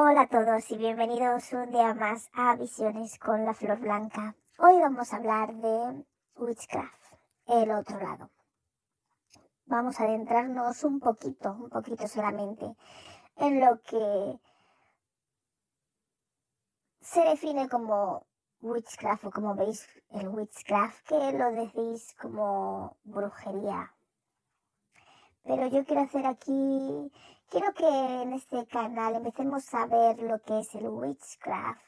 Hola a todos y bienvenidos un día más a Visiones con la Flor Blanca. Hoy vamos a hablar de Witchcraft, el otro lado. Vamos a adentrarnos un poquito, un poquito solamente, en lo que se define como Witchcraft o como veis el Witchcraft, que lo decís como brujería. Pero yo quiero hacer aquí Quiero que en este canal empecemos a ver lo que es el witchcraft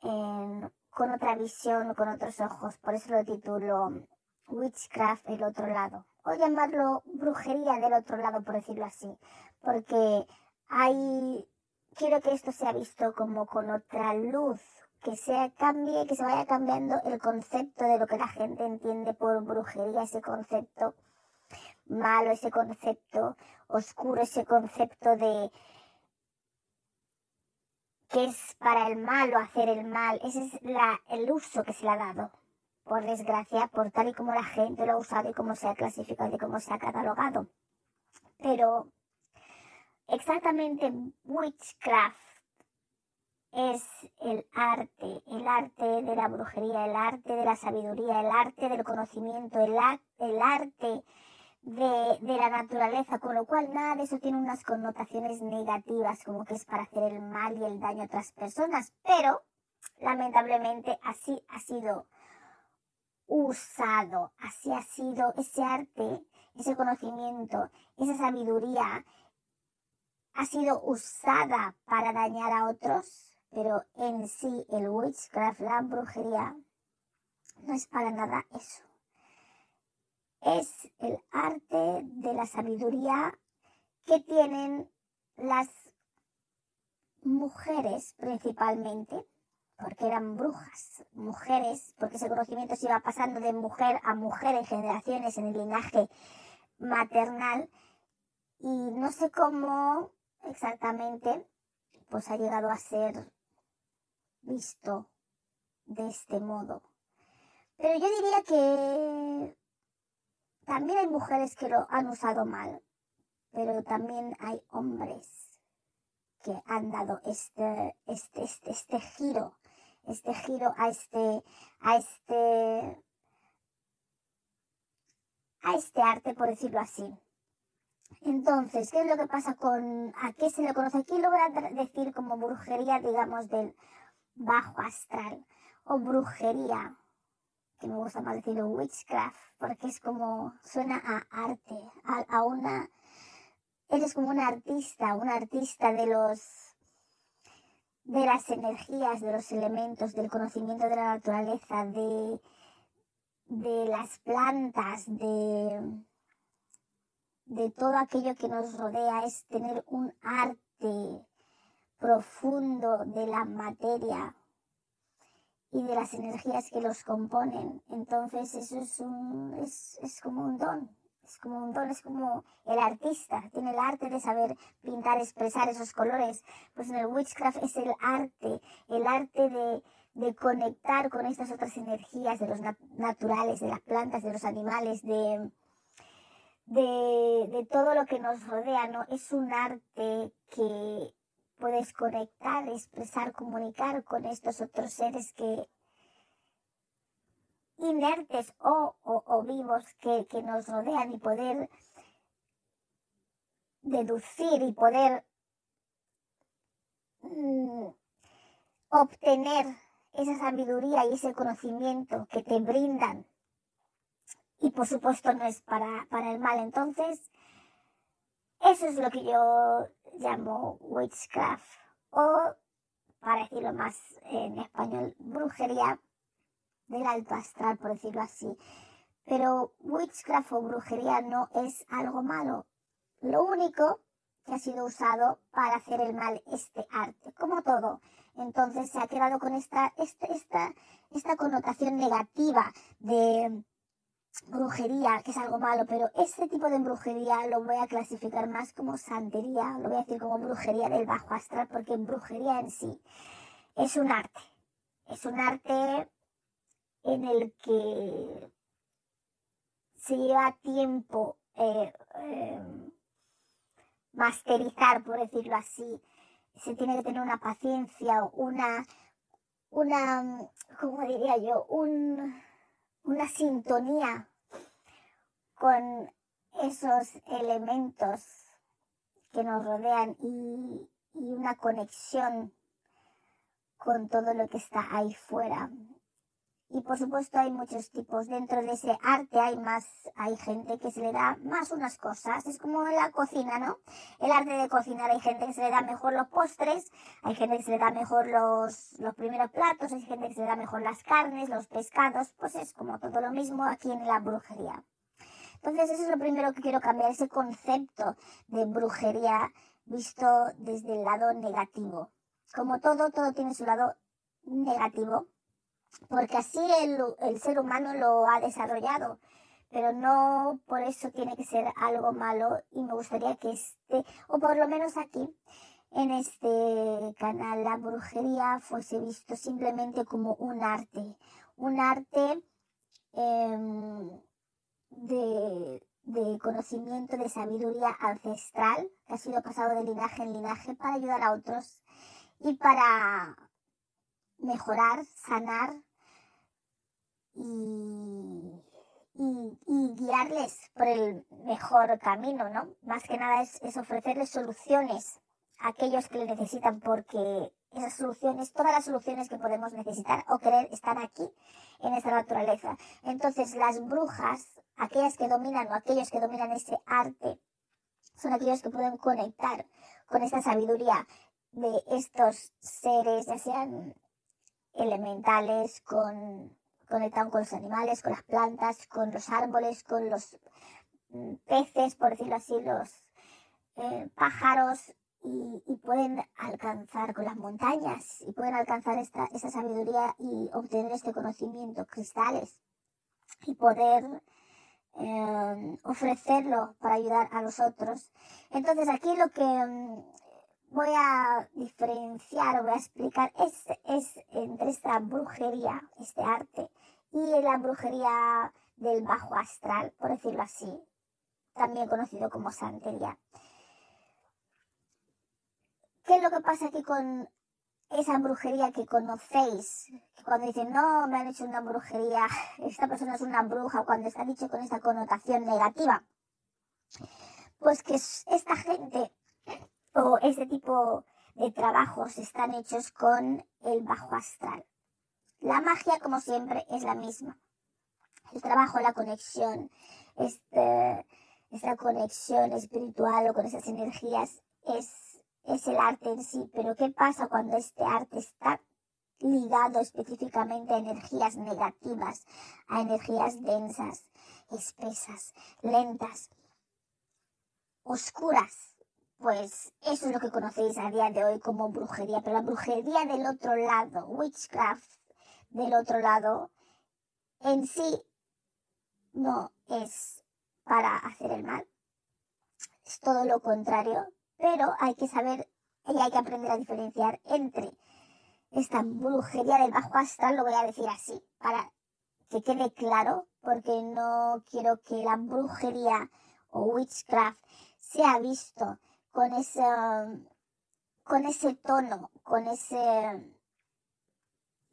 con otra visión, con otros ojos. Por eso lo titulo Witchcraft el otro lado. O llamarlo brujería del otro lado, por decirlo así. Porque hay, quiero que esto sea visto como con otra luz. Que se cambie, que se vaya cambiando el concepto de lo que la gente entiende por brujería, ese concepto malo, ese concepto oscuro, ese concepto de que es para el malo hacer el mal. Ese es el uso que se le ha dado, por desgracia, por tal y como la gente lo ha usado y cómo se ha clasificado y cómo se ha catalogado. Pero exactamente witchcraft es el arte, el arte de la brujería, el arte de la sabiduría, el arte del conocimiento, el arte de, de, la naturaleza, con lo cual nada de eso tiene unas connotaciones negativas, como que es para hacer el mal y el daño a otras personas, pero lamentablemente así ha sido usado, así ha sido ese arte, ese conocimiento, esa sabiduría, ha sido usada para dañar a otros, pero en sí el witchcraft, la brujería, no es para nada eso es el arte de la sabiduría que tienen las mujeres principalmente, porque eran brujas, mujeres, porque ese conocimiento se iba pasando de mujer a mujer en generaciones en el linaje maternal y no sé cómo exactamente pues ha llegado a ser visto de este modo. Pero yo diría que también hay mujeres que lo han usado mal, pero también hay hombres que han dado este, este, este, este giro, este giro a este, a este, a este arte, por decirlo así. Entonces, ¿qué es lo que pasa con, a qué se le conoce? Aquí lo voy a decir como brujería, digamos, del bajo astral o brujería que me gusta más decirlo witchcraft, porque es como, suena a arte, a, una, eres como un artista, un artista de los, de las energías, de los elementos, del conocimiento de la naturaleza, de, de las plantas, de, de todo aquello que nos rodea, es tener un arte profundo de la materia, y de las energías que los componen. Entonces eso es, un, es, es como un don, es como un don, es como el artista, tiene el arte de saber pintar, expresar esos colores. Pues en el witchcraft es el arte, el arte de, de conectar con estas otras energías de los naturales, de las plantas, de los animales, de, de, de todo lo que nos rodea, ¿no? Es un arte que puedes conectar, expresar, comunicar con estos otros seres que inertes o, o, vivos que, que, nos rodean y poder deducir y poder mm, obtener esa sabiduría y ese conocimiento que te brindan. Y por supuesto no es para, para el mal. Entonces, eso es lo que yo llamo witchcraft o, para decirlo más en español, brujería del alto astral, por decirlo así. Pero witchcraft o brujería no es algo malo. Lo único que ha sido usado para hacer el mal este arte, como todo. Entonces se ha quedado con esta, esta, esta, esta connotación negativa de brujería, que es algo malo, pero este tipo de brujería lo voy a clasificar más como santería, lo voy a decir como brujería del bajo astral, porque brujería en sí es un arte, es un arte en el que se lleva tiempo eh, eh, masterizar, por decirlo así, se tiene que tener una paciencia, una, una, ¿cómo diría yo? Un, una sintonía con esos elementos que nos rodean y, una conexión con todo lo que está ahí fuera. Y por supuesto hay muchos tipos. Dentro de ese arte hay más, hay gente que se le da más unas cosas. Es como en la cocina, ¿no? El arte de cocinar. Hay gente que se le da mejor los postres, hay gente que se le da mejor los, los primeros platos, hay gente que se le da mejor las carnes, los pescados. Pues es como todo lo mismo aquí en la brujería. Entonces eso es lo primero que quiero cambiar, ese concepto de brujería visto desde el lado negativo. Como todo, todo tiene su lado negativo porque así el, el ser humano lo ha desarrollado, pero no por eso tiene que ser algo malo y me gustaría que esté, o por lo menos aquí, en este canal, la brujería fuese visto simplemente como un arte, un arte em, de, de conocimiento, de sabiduría ancestral que ha sido pasado de linaje en linaje para ayudar a otros y para mejorar, sanar y, y, guiarles por el mejor camino, ¿no? Más que nada es, es ofrecerles soluciones a aquellos que le necesitan porque esas soluciones, todas las soluciones que podemos necesitar o querer están aquí en esta naturaleza. Entonces las brujas, aquellas que dominan o aquellos que dominan ese arte, son aquellos que pueden conectar con esta sabiduría de estos seres, ya sean elementales, con, conectados con los animales, con las plantas, con los árboles, con los mm, peces, por decirlo así, los eh, pájaros, y, pueden alcanzar con las montañas, y pueden alcanzar esta, esta sabiduría y obtener este conocimiento, cristales, y poder eh, ofrecerlo para ayudar a los otros. Entonces aquí lo que mm, voy a diferenciar o voy a explicar es, es entre esta brujería, este arte, y la brujería del bajo astral, por decirlo así, también conocido como santería. ¿Qué es lo que pasa aquí con esa brujería que conocéis? Cuando dicen, no, me han hecho una brujería, esta persona es una bruja, cuando está dicho con esta connotación negativa. Pues que esta gente o este tipo de trabajos están hechos con el bajo astral. La magia, como siempre, es la misma. El trabajo, la conexión, este, esta conexión espiritual o con esas energías es, es el arte en sí. Pero ¿qué pasa cuando este arte está ligado específicamente a energías negativas, a energías densas, espesas, lentas, oscuras? Pues eso es lo que conocéis a día de hoy como brujería, pero la brujería del otro lado, witchcraft del otro lado, en sí no es para hacer el mal, es todo lo contrario, pero hay que saber y hay que aprender a diferenciar entre esta brujería del bajo astral, lo voy a decir así, para que quede claro, porque no quiero que la brujería o witchcraft sea visto con ese, con ese tono, con ese,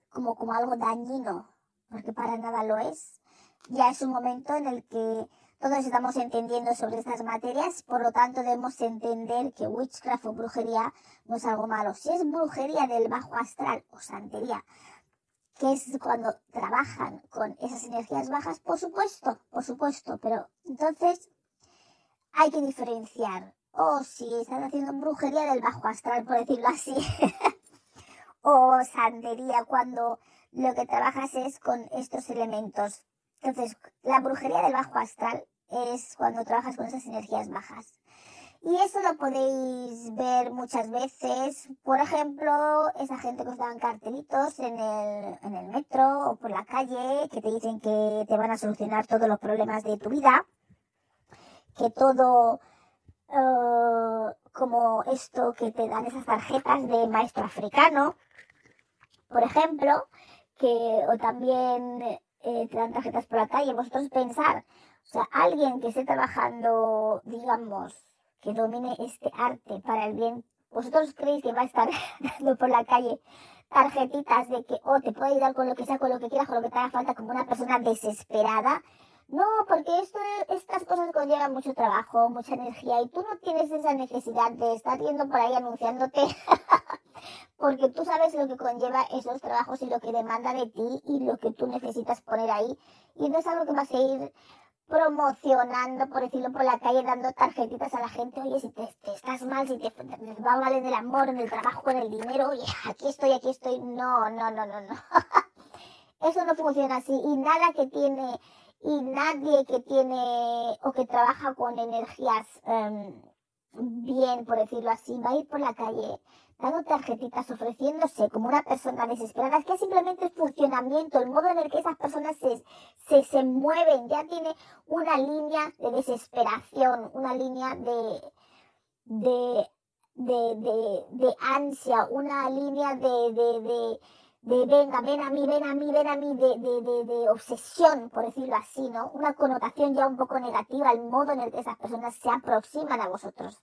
como, como algo dañino, porque para nada lo es. Ya es un momento en el que todos estamos entendiendo sobre estas materias, por lo tanto debemos entender que witchcraft o brujería no es algo malo. Si es brujería del bajo astral o santería, que es cuando trabajan con esas energías bajas, por supuesto, por supuesto, pero entonces hay que diferenciar o si están haciendo brujería del bajo astral, por decirlo así, o santería cuando lo que trabajas es con estos elementos. Entonces, la brujería del bajo astral es cuando trabajas con esas energías bajas. Y eso lo podéis ver muchas veces, por ejemplo, esa gente que os dan cartelitos en el, en el metro o por la calle que te dicen que te van a solucionar todos los problemas de tu vida, que todo eh, como esto que te dan esas tarjetas de maestro africano, por ejemplo, que o también eh, te dan tarjetas por la calle. Vosotros pensar, o sea, alguien que esté trabajando, digamos, que domine este arte para el bien ¿Vosotros creéis que va a estar dando por la calle tarjetitas de que, oh, te puede ayudar con lo que sea, con lo que quieras, con lo que te haga falta, como una persona desesperada? No, porque esto, estas cosas conllevan mucho trabajo, mucha energía y tú no tienes esa necesidad de estar yendo por ahí anunciándote porque tú sabes lo que conlleva esos trabajos y lo que demanda de ti y lo que tú necesitas poner ahí. Y no es algo que vas a ir promocionando, por decirlo, por la calle, dando tarjetitas a la gente, oye, si te, estás mal, si te, va mal en el amor, en el trabajo, en el dinero, oye, aquí estoy, aquí estoy, no, no, no, no, no. Eso no funciona así y nada que tiene, y nadie que tiene o que trabaja con energías em, bien, por decirlo así, va a ir por la calle dando tarjetitas, ofreciéndose como una persona desesperada, es que simplemente el funcionamiento, el modo en el que esas personas se, se, se mueven, ya tiene una línea de desesperación, una línea de, de, de, de, de ansia, una línea de, de, venga, ven a mí, ven a mí, ven a mí, de, de, de, de obsesión, por decirlo así, ¿no? Una connotación ya un poco negativa, el modo en el que esas personas se aproximan a vosotros.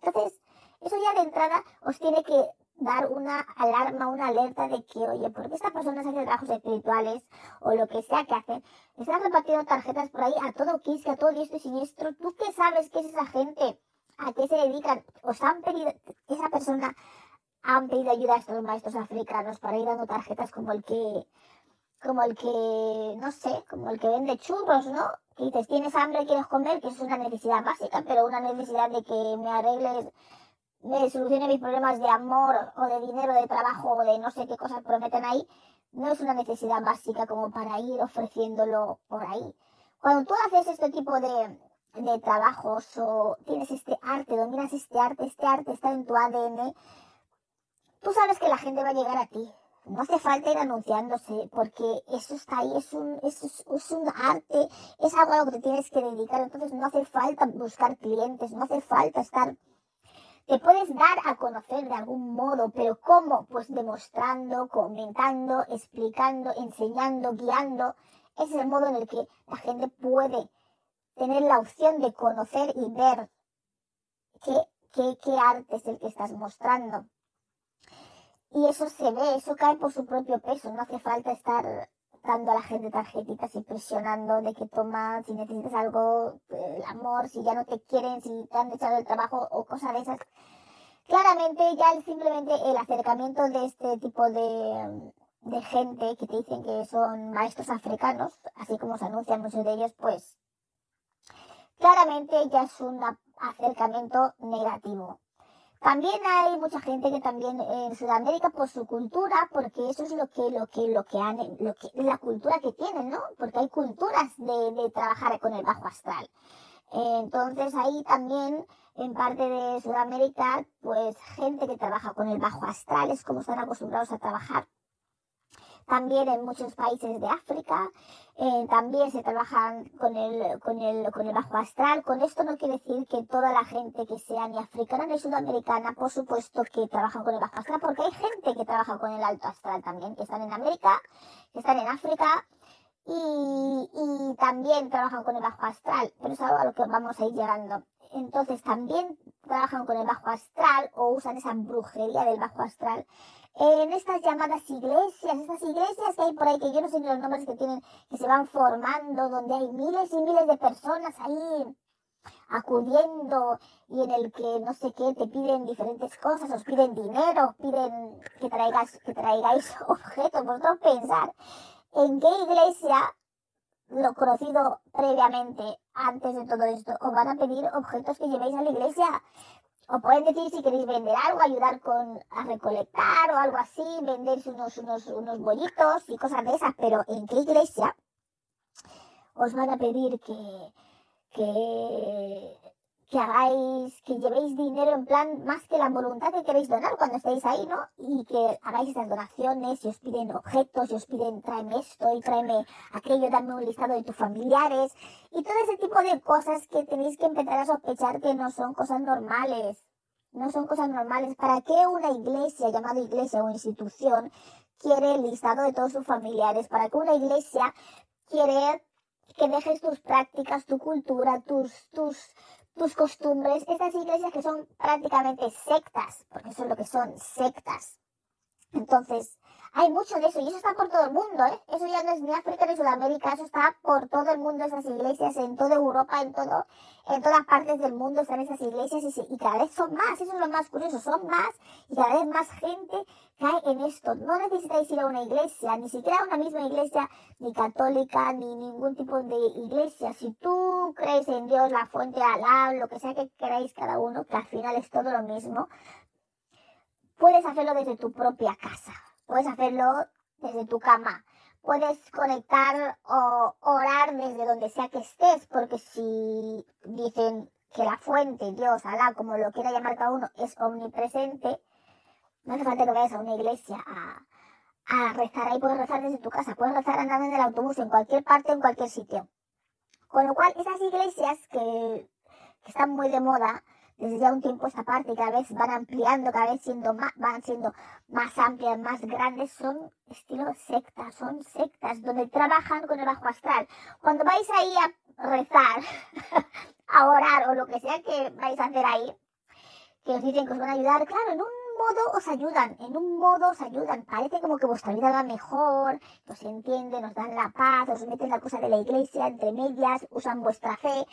Entonces, eso ya de entrada os tiene que dar una alarma, una alerta de que, oye, ¿por qué estas personas hacen trabajos espirituales o lo que sea que hacen? Están repartiendo tarjetas por ahí a todo quisque, a todo diestro y siniestro. ¿Tú qué sabes qué es esa gente? ¿A qué se dedican? ¿Os han pedido, esa persona han pedido ayuda a estos maestros africanos para ir dando tarjetas como el que, como el que, no sé, como el que vende churros, ¿no? Que dices, tienes hambre, quieres comer, que es una necesidad básica, pero una necesidad de que me arregles me solucione mis problemas de amor o de dinero, de trabajo o de no sé qué cosas prometen ahí, no es una necesidad básica como para ir ofreciéndolo por ahí. Cuando tú haces este tipo de, de trabajos o tienes este arte, dominas este arte, este arte está en tu ADN, tú sabes que la gente va a llegar a ti. No hace falta ir anunciándose porque eso está ahí, es un, es, es un arte, es algo a lo que te tienes que dedicar, entonces no hace falta buscar clientes, no hace falta estar te puedes dar a conocer de algún modo, pero ¿cómo? Pues demostrando, comentando, explicando, enseñando, guiando. Ese es el modo en el que la gente puede tener la opción de conocer y ver qué, qué, qué arte es el que estás mostrando. Y eso se ve, eso cae por su propio peso, no hace falta estar dando a la gente tarjetitas y presionando de que toma, si necesitas algo, el amor, si ya no te quieren, si te han echado el trabajo o cosas de esas. Claramente ya simplemente el acercamiento de este tipo de, de gente que te dicen que son maestros africanos, así como se anuncian muchos de ellos, pues claramente ya es un acercamiento negativo. También hay mucha gente que también en Sudamérica por su cultura, porque eso es lo que, lo que, lo que han, lo que, la cultura que tienen, ¿no? Porque hay culturas de, de trabajar con el bajo astral. Entonces ahí también en parte de Sudamérica, pues gente que trabaja con el bajo astral es como están acostumbrados a trabajar también en muchos países de África, eh, también se trabajan con el, con, el, con el bajo astral. Con esto no quiere decir que toda la gente que sea ni africana ni sudamericana, por supuesto que trabajan con el bajo astral, porque hay gente que trabaja con el alto astral también, que están en América, que están en África, y, y también trabajan con el bajo astral, pero es algo a lo que vamos a ir llegando. Entonces también trabajan con el bajo astral o usan esa brujería del bajo astral en estas llamadas iglesias, estas iglesias que hay por ahí, que yo no sé ni los nombres que tienen, que se van formando, donde hay miles y miles de personas ahí acudiendo y en el que no sé qué te piden diferentes cosas, os piden dinero, piden que traigas, que traigáis objetos, vosotros pensar en qué iglesia lo conocido previamente antes de todo esto os van a pedir objetos que llevéis a la iglesia o pueden decir si queréis vender algo, ayudar con a recolectar o algo así, vender unos, unos, unos bollitos y cosas de esas, pero ¿en qué iglesia os van a pedir que, que, hagáis, que llevéis dinero en plan más que la voluntad que queréis donar cuando estéis ahí, ¿no? Y que hagáis estas donaciones y os piden objetos y os piden tráeme esto y tráeme aquello, dame un listado de tus familiares y todo ese tipo de cosas que tenéis que empezar a sospechar que no son cosas normales. No son cosas normales. ¿Para qué una iglesia, llamada iglesia o institución, quiere el listado de todos sus familiares? ¿Para qué una iglesia quiere que dejes tus prácticas, tu cultura, tus, tus, tus costumbres, estas iglesias que son prácticamente sectas, porque eso es lo que son sectas. Entonces, hay mucho de eso y eso está por todo el mundo, ¿eh? Eso ya no es ni África ni Sudamérica, eso está por todo el mundo, esas iglesias, en toda Europa, en todo, en todas partes del mundo están esas iglesias y, y cada vez son más, eso es lo más curioso, son más y cada vez más gente cae en esto. No necesitáis ir a una iglesia, ni siquiera a una misma iglesia, ni católica, ni ningún tipo de iglesia. Si tú crees en Dios, la fuente, Alá, lo que sea que queráis cada uno, que al final es todo lo mismo, puedes hacerlo desde tu propia casa Puedes hacerlo desde tu cama. Puedes conectar o orar desde donde sea que estés, porque si dicen que la fuente, Dios, Alá, como lo quiera llamar cada uno, es omnipresente, no hace falta que vayas a una iglesia a, a rezar. Ahí puedes rezar desde tu casa, puedes rezar andando en el autobús, en cualquier parte, en cualquier sitio. Con lo cual, esas iglesias que, que están muy de moda, desde ya un tiempo esta parte cada vez van ampliando, cada vez siendo más, van siendo más amplias, más grandes, son estilo sectas, son sectas donde trabajan con el bajo astral. Cuando vais ahí a rezar, a orar o lo que sea que vais a hacer ahí, que os dicen que os van a ayudar, claro, en un modo os ayudan, en un modo os ayudan. Parece como que vuestra vida va mejor, os entienden, os dan la paz, os meten la cosa de la iglesia entre medias, usan vuestra fe.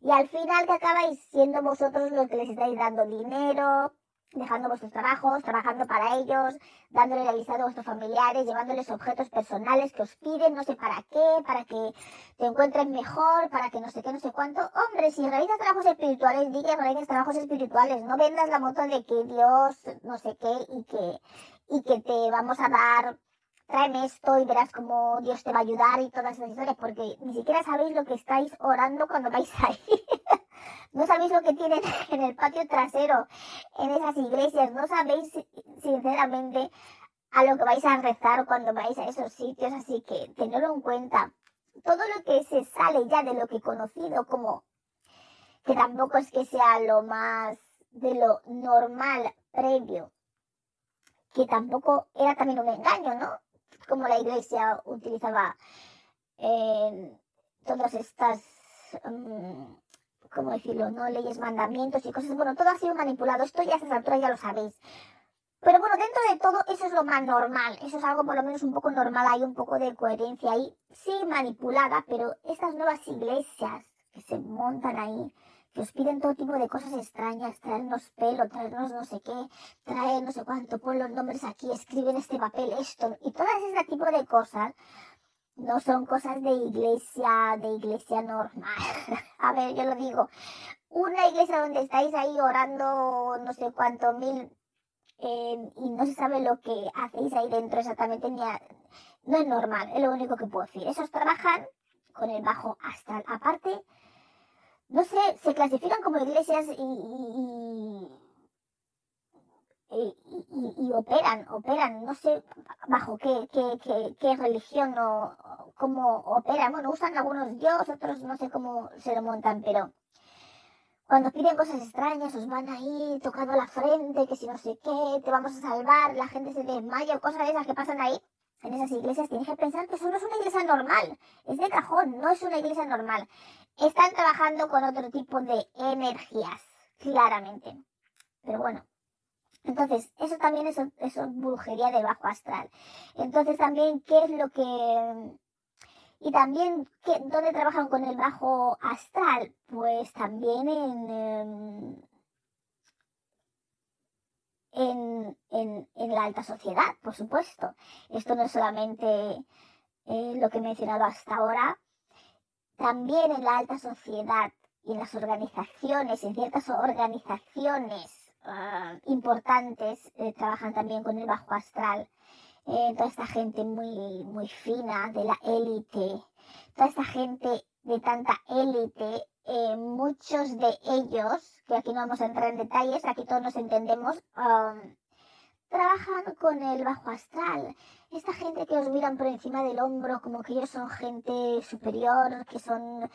Y al final que acabáis siendo vosotros los que les estáis dando dinero, dejando vuestros trabajos, trabajando para ellos, dándole la lista a vuestros familiares, llevándoles objetos personales que os piden, no sé para qué, para que te encuentren mejor, para que no sé qué, no sé cuánto. Hombre, si realizas trabajos espirituales, di que realizas trabajos espirituales, no vendas la moto de que Dios no sé qué y que, y que te vamos a dar tráeme esto y verás cómo Dios te va a ayudar y todas esas historias, porque ni siquiera sabéis lo que estáis orando cuando vais ahí. no sabéis lo que tienen en el patio trasero, en esas iglesias, no sabéis sinceramente a lo que vais a rezar cuando vais a esos sitios, así que tenedlo en cuenta. Todo lo que se sale ya de lo que he conocido como que tampoco es que sea lo más de lo normal previo, que tampoco era también un engaño, ¿no? como la iglesia utilizaba eh, todas estas, um, ¿cómo decirlo?, no leyes, mandamientos y cosas. Bueno, todo ha sido manipulado. Esto ya a esas alturas ya lo sabéis. Pero bueno, dentro de todo eso es lo más normal. Eso es algo por lo menos un poco normal. Hay un poco de coherencia ahí. Sí, manipulada, pero estas nuevas iglesias que se montan ahí, que os piden todo tipo de cosas extrañas, traernos pelo, traernos no sé qué, traer no sé cuánto, pon los nombres aquí, escriben este papel, esto, y todas ese tipo de cosas no son cosas de iglesia, de iglesia normal. A ver, yo lo digo, una iglesia donde estáis ahí orando no sé cuánto mil eh, y no se sabe lo que hacéis ahí dentro exactamente, no es normal, es lo único que puedo decir. Esos trabajan con el bajo astral. Aparte, no sé, se clasifican como iglesias y, operan, operan, no sé bajo qué, qué, qué, religión o cómo operan. Bueno, usan algunos dios, otros no sé cómo se lo montan, pero cuando piden cosas extrañas, os van ahí tocando la frente, que si no sé qué, te vamos a salvar, la gente se desmaya, cosas de esas que pasan ahí en esas iglesias, tienes que pensar que eso no es una iglesia normal, es de cajón, no es una iglesia normal están trabajando con otro tipo de energías, claramente. Pero bueno, entonces, eso también es, brujería de bajo astral. Entonces, también, ¿qué es lo que... Y también, ¿qué, ¿dónde trabajan con el bajo astral? Pues también en... Em, en, en, en, la alta sociedad, por supuesto. Esto no es solamente eh, lo que he mencionado hasta ahora, también en la alta sociedad y en las organizaciones, en ciertas organizaciones ah, importantes, eh, trabajan también con el bajo astral. Eh, toda esta gente muy, muy fina, de la élite, toda esta gente de tanta élite, eh, muchos de ellos, que aquí no vamos a entrar en detalles, aquí todos nos entendemos, ah, trabajan con el bajo astral. Esta gente que os miran por encima del hombro como que ellos son gente superior, que son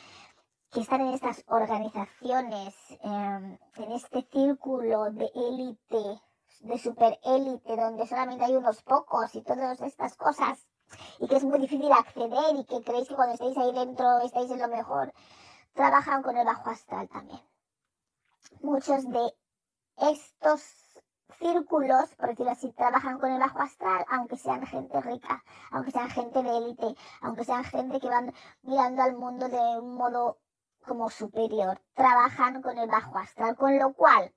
que están en estas organizaciones, em, en este círculo de élite, de super élite, donde solamente hay unos pocos y todas estas cosas, y que es muy difícil acceder y que creéis que cuando estáis ahí dentro estáis en lo mejor, trabajan con el bajo astral también. muchos de estos círculos, por decirlo así, trabajan con el bajo astral, aunque sean gente rica, aunque sean gente de élite, aunque sean gente que van mirando al mundo de un modo como superior, trabajan con el bajo astral, con lo cual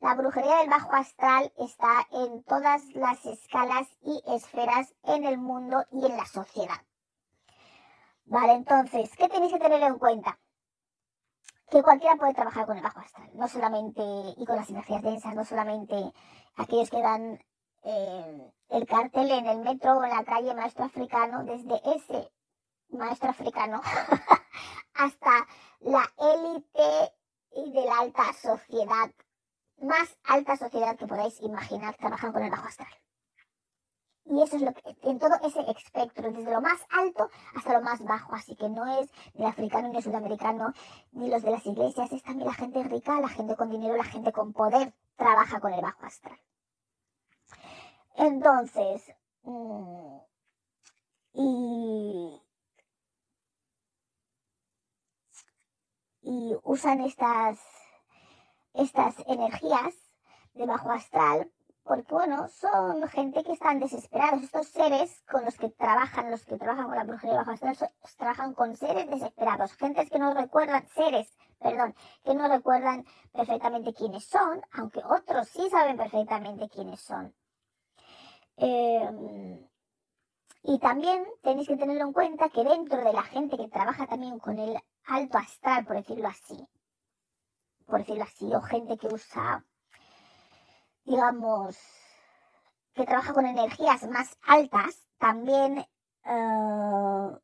la brujería del bajo astral está en todas las escalas y esferas en el mundo y en la sociedad. Vale, entonces, ¿qué tenéis que tener en cuenta? Que cualquiera puede trabajar con el bajo astral, no solamente, y con las energías densas, no solamente aquellos que dan eh, el cartel en el metro o en la calle maestro africano, desde ese maestro africano hasta la élite y de la alta sociedad más alta sociedad que podáis imaginar trabajan con el bajo astral. Y eso es lo que, en todo ese espectro, desde lo más alto hasta lo más bajo. Así que no es ni africano, ni sudamericano, ni los de las iglesias. Es también la gente rica, la gente con dinero, la gente con poder trabaja con el bajo astral. Entonces, mm, y, y usan estas estas energías de bajo astral, porque bueno, son gente que están desesperados. Estos seres con los que trabajan, los que trabajan con la brujería de bajo astral, trabajan con seres desesperados, gentes que no recuerdan, seres, perdón, que no recuerdan perfectamente quiénes son, aunque otros sí saben perfectamente quiénes son. Em, y también tenéis que tener en cuenta que dentro de la gente que trabaja también con el alto astral, por decirlo así, por decirlo así, o gente que usa, digamos, que trabaja con energías más altas, también, eh,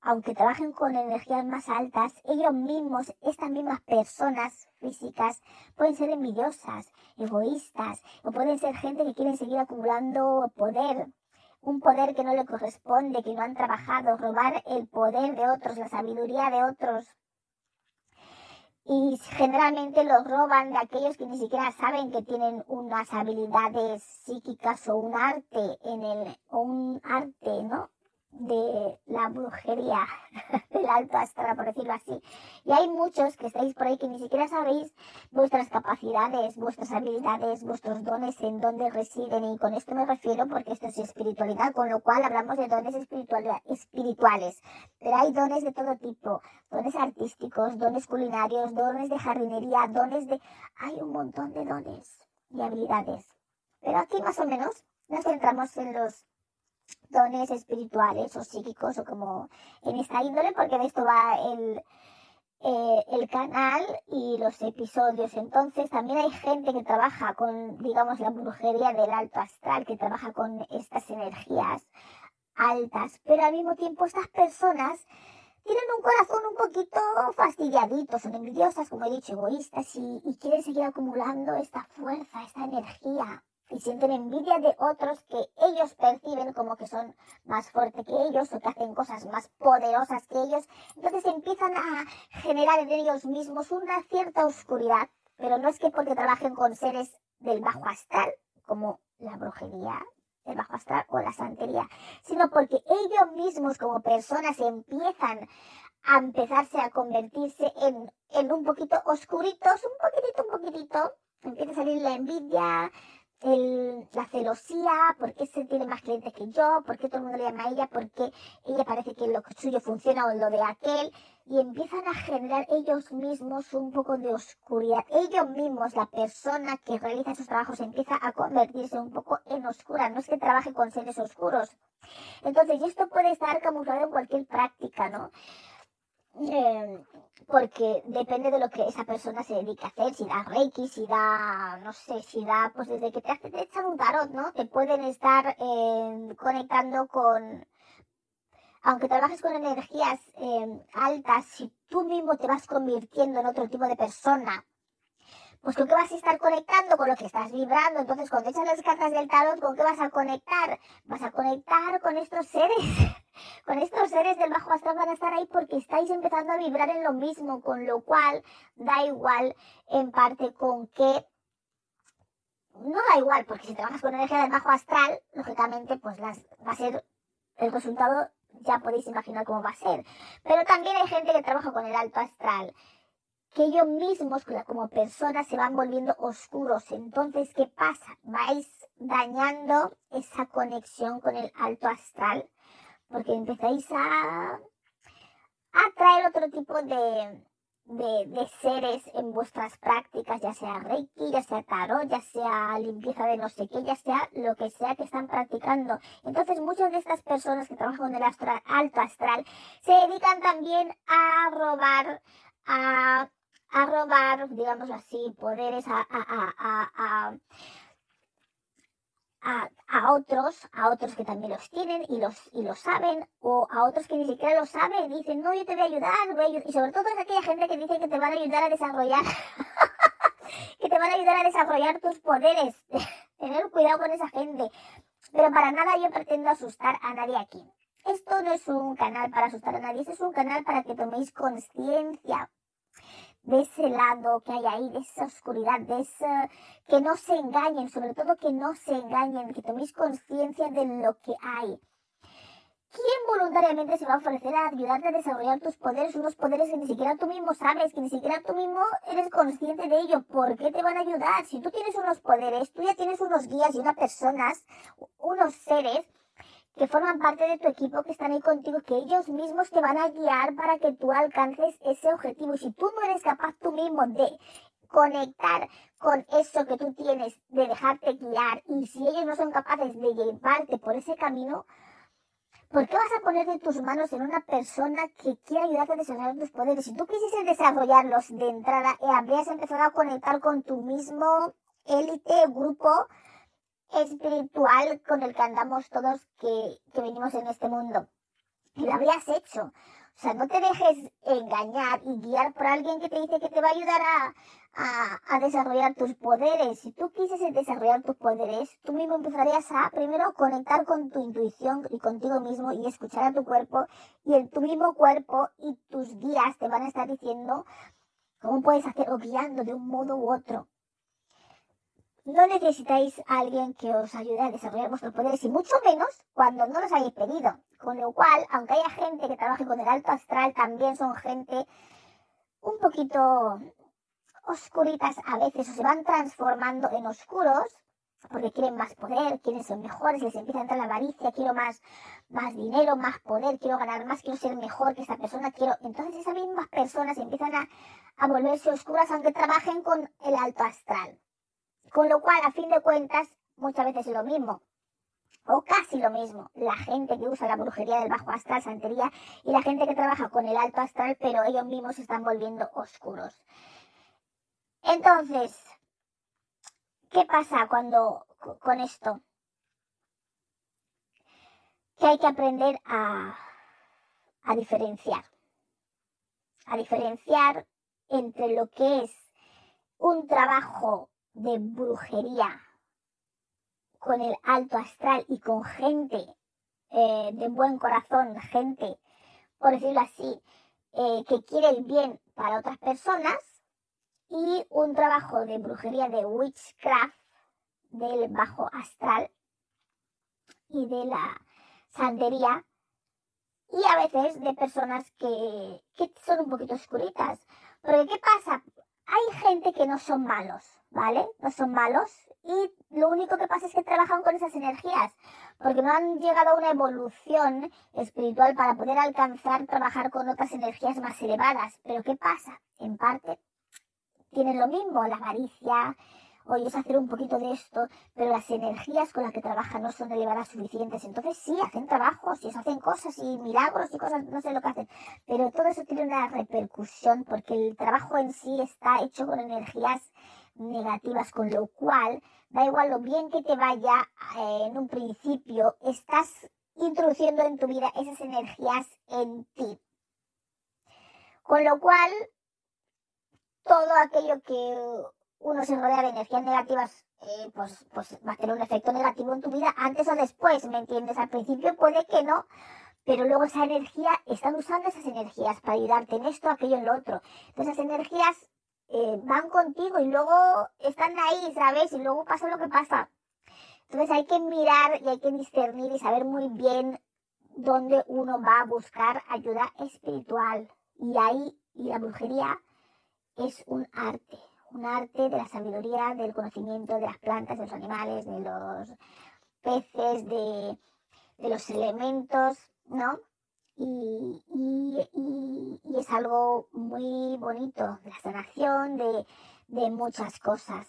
aunque trabajen con energías más altas, ellos mismos, estas mismas personas físicas, pueden ser envidiosas, egoístas, o pueden ser gente que quieren seguir acumulando poder, un poder que no le corresponde, que no han trabajado, robar el poder de otros, la sabiduría de otros, y generalmente los roban de aquellos que ni siquiera saben que tienen unas habilidades psíquicas o un arte en el o un arte, ¿no? De la brujería del alto astral, por decirlo así. Y hay muchos que estáis por ahí que ni siquiera sabéis vuestras capacidades, vuestras habilidades, vuestros dones, en dónde residen. Y con esto me refiero porque esto es espiritualidad, con lo cual hablamos de dones espirituales. Pero hay dones de todo tipo, dones artísticos, dones culinarios, dones de jardinería, dones de... Hay un montón de dones y habilidades. Pero aquí más o menos nos centramos en los dones espirituales o psíquicos o como en esta índole, porque de esto va el, eh, el canal y los episodios. Entonces también hay gente que trabaja con, digamos, la brujería del alto astral, que trabaja con estas energías altas, pero al mismo tiempo estas personas tienen un corazón un poquito fastidiadito, son envidiosas, como he dicho, egoístas y, y quieren seguir acumulando esta fuerza, esta energía y sienten envidia de otros que ellos perciben como que son más fuertes que ellos o que hacen cosas más poderosas que ellos. Entonces empiezan a generar en ellos mismos una cierta oscuridad, pero no es que porque trabajen con seres del bajo astral, como la brujería del bajo astral o la santería, sino porque ellos mismos como personas empiezan a empezarse a convertirse en, en un poquito oscuritos, un poquitito, un poquitito, empieza a salir la envidia, el, la celosía, por qué se tiene más clientes que yo, por qué todo el mundo le llama a ella, por qué ella parece que lo suyo funciona o lo de aquel, y empiezan a generar ellos mismos un poco de oscuridad. Ellos mismos, la persona que realiza esos trabajos, empieza a convertirse un poco en oscura, no es que trabaje con seres oscuros. Entonces, esto puede estar camuflado en cualquier práctica, ¿no? Eh, porque depende de lo que esa persona se dedique a hacer, si da reiki, si da, no sé, si da, pues desde que te, hace, te echan un tarot, ¿no? Te pueden estar eh, conectando con, aunque trabajes con energías eh, altas, si tú mismo te vas convirtiendo en otro tipo de persona, pues con qué vas a estar conectando, con lo que estás vibrando. Entonces, cuando echas las cartas del tarot, ¿con qué vas a conectar? Vas a conectar con estos seres, con estos seres del bajo astral van a estar ahí porque estáis empezando a vibrar en lo mismo, con lo cual da igual en parte con qué no da igual, porque si trabajas con energía del bajo astral, lógicamente, pues las, va a ser el resultado, ya podéis imaginar cómo va a ser. Pero también hay gente que trabaja con el alto astral que ellos mismos como personas se van volviendo oscuros. Entonces, ¿qué pasa? Vais dañando esa conexión con el alto astral porque empezáis a atraer otro tipo de, de, seres en vuestras prácticas, ya sea Reiki, ya sea Tarot, ya sea limpieza de no sé qué, ya sea lo que sea que están practicando. Entonces muchas de estas personas que trabajan con el astral, alto astral se dedican también a robar, a, a robar, digamos así, poderes, a, otros, a otros que también los tienen y los, y lo saben, o a otros que ni siquiera lo saben dicen, no, yo te voy a ayudar, voy a y sobre todo es aquella gente que dice que te van a ayudar a desarrollar, que te van a ayudar a desarrollar tus poderes. Tener cuidado con esa gente. Pero para nada yo pretendo asustar a nadie aquí. Esto no es un canal para asustar a nadie, este es un canal para que toméis conciencia de ese lado que hay ahí, de esa oscuridad, de ese, que no se engañen, sobre todo que no se engañen, que toméis conciencia de lo que hay. ¿Quién voluntariamente se va a ofrecer a ayudarte a desarrollar tus poderes, unos poderes que ni siquiera tú mismo sabes, que ni siquiera tú mismo eres consciente de ello? ¿Por qué te van a ayudar? Si tú tienes unos poderes, tú ya tienes unos guías y unas personas, unos seres que forman parte de tu equipo, que están ahí contigo, que ellos mismos te van a guiar para que tú alcances ese objetivo. Si tú no eres capaz tú mismo de conectar con eso que tú tienes, de dejarte guiar, y si ellos no son capaces de llevarte por ese camino, ¿por qué vas a poner de tus manos en una persona que quiere ayudarte a desarrollar tus poderes? Si tú quisieses desarrollarlos de entrada, eh, habrías empezado a conectar con tu mismo élite, grupo, espiritual con el que andamos todos que, que venimos en este mundo. Y lo habrías hecho. O sea, no te dejes engañar y guiar por alguien que te dice que te va a ayudar a, a, desarrollar tus poderes. Si tú quisieses desarrollar tus poderes, tú mismo empezarías a primero conectar con tu intuición y contigo mismo y escuchar a tu cuerpo y el tu mismo cuerpo y tus guías te van a estar diciendo cómo puedes hacerlo guiando de un modo u otro. No necesitáis a alguien que os ayude a desarrollar vuestros poderes y mucho menos cuando no los hayáis pedido. Con lo cual, aunque haya gente que trabaje con el alto astral, también son gente un poquito oscuritas a veces o se van transformando en oscuros porque quieren más poder, quieren ser mejores, les empieza a entrar la avaricia, quiero más, más dinero, más poder, quiero ganar más, quiero ser mejor que esta persona, quiero. Entonces esas mismas personas empiezan a, a volverse oscuras aunque trabajen con el alto astral. Con lo cual, a fin de cuentas, muchas veces es lo mismo. O casi lo mismo. La gente que usa la brujería del bajo astral, santería, y la gente que trabaja con el alto astral, pero ellos mismos se están volviendo oscuros. Entonces, ¿qué pasa cuando con esto? Que hay que aprender a, a diferenciar. A diferenciar entre lo que es un trabajo de brujería con el alto astral y con gente eh, de buen corazón, gente, por decirlo así, eh, que quiere el bien para otras personas, y un trabajo de brujería de witchcraft del bajo astral y de la santería, y a veces de personas que, que son un poquito oscuritas. Porque ¿qué pasa? Hay gente que no son malos, ¿vale? No son malos y lo único que pasa es que trabajan con esas energías, porque no han llegado a una evolución espiritual para poder alcanzar trabajar con otras energías más elevadas. Pero ¿qué pasa? En parte tienen lo mismo, la avaricia, o ellos hacer un poquito de esto, pero las energías con las que trabajan no son elevadas suficientes. Entonces sí, hacen trabajos y hacen cosas y milagros y cosas, no sé lo que hacen, pero todo eso tiene una repercusión porque el trabajo en sí está hecho con energías negativas, con lo cual da igual lo bien que te vaya eh, en un principio, estás introduciendo en tu vida esas energías en ti. Con lo cual, todo aquello que uno se rodea de energías negativas, eh, pues, pues va a tener un efecto negativo en tu vida antes o después, ¿me entiendes? Al principio puede que no, pero luego esa energía, están usando esas energías para ayudarte en esto, aquello, en lo otro. Entonces, esas energías eh, van contigo y luego están ahí, ¿sabes? Y luego pasa lo que pasa. Entonces hay que mirar y hay que discernir y saber muy bien dónde uno va a buscar ayuda espiritual. Y ahí, y la brujería es un arte, un arte de la sabiduría, del conocimiento de las plantas, de los animales, de los peces, de, los elementos, ¿no? Y, es algo muy bonito, la sanación de, de muchas cosas.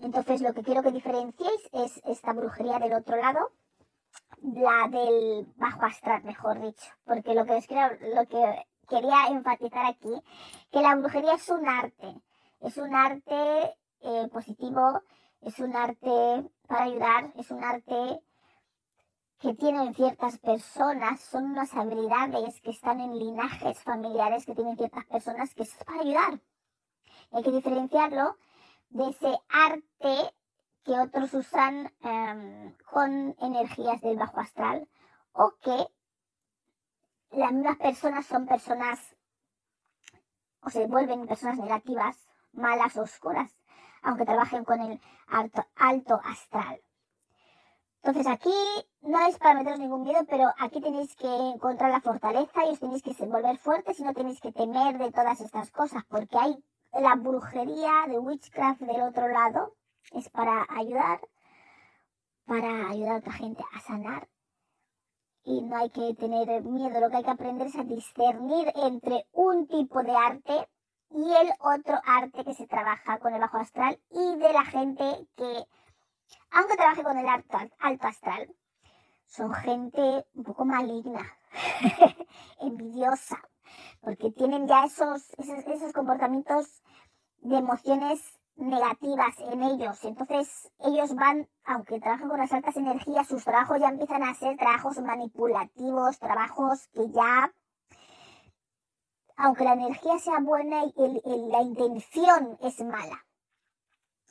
Entonces lo que quiero que diferenciéis es esta brujería del otro lado, la del bajo astral, mejor dicho, porque lo que os quiero, lo que quería enfatizar aquí, que la brujería es un arte, es un arte eh, positivo, es un arte para ayudar, es un arte que tienen ciertas personas, son unas habilidades que están en linajes familiares que tienen ciertas personas que es para ayudar. Hay que diferenciarlo de ese arte que otros usan em, con energías del bajo astral o que las mismas personas son personas o se vuelven personas negativas, malas, oscuras, aunque trabajen con el alto, astral. Entonces aquí no es para meteros ningún miedo, pero aquí tenéis que encontrar la fortaleza y os tenéis que volver fuertes y no tenéis que temer de todas estas cosas, porque hay la brujería de witchcraft del otro lado, es para ayudar, para ayudar a otra gente a sanar. Y no hay que tener miedo, lo que hay que aprender es a discernir entre un tipo de arte y el otro arte que se trabaja con el bajo astral y de la gente que, aunque trabaje con el alto, alto astral, son gente un poco maligna, envidiosa, porque tienen ya esos, esos, esos comportamientos de emociones negativas en ellos. Entonces ellos van, aunque trabajan con las altas energías, sus trabajos ya empiezan a ser trabajos manipulativos, trabajos que ya, aunque la energía sea buena, la intención es mala.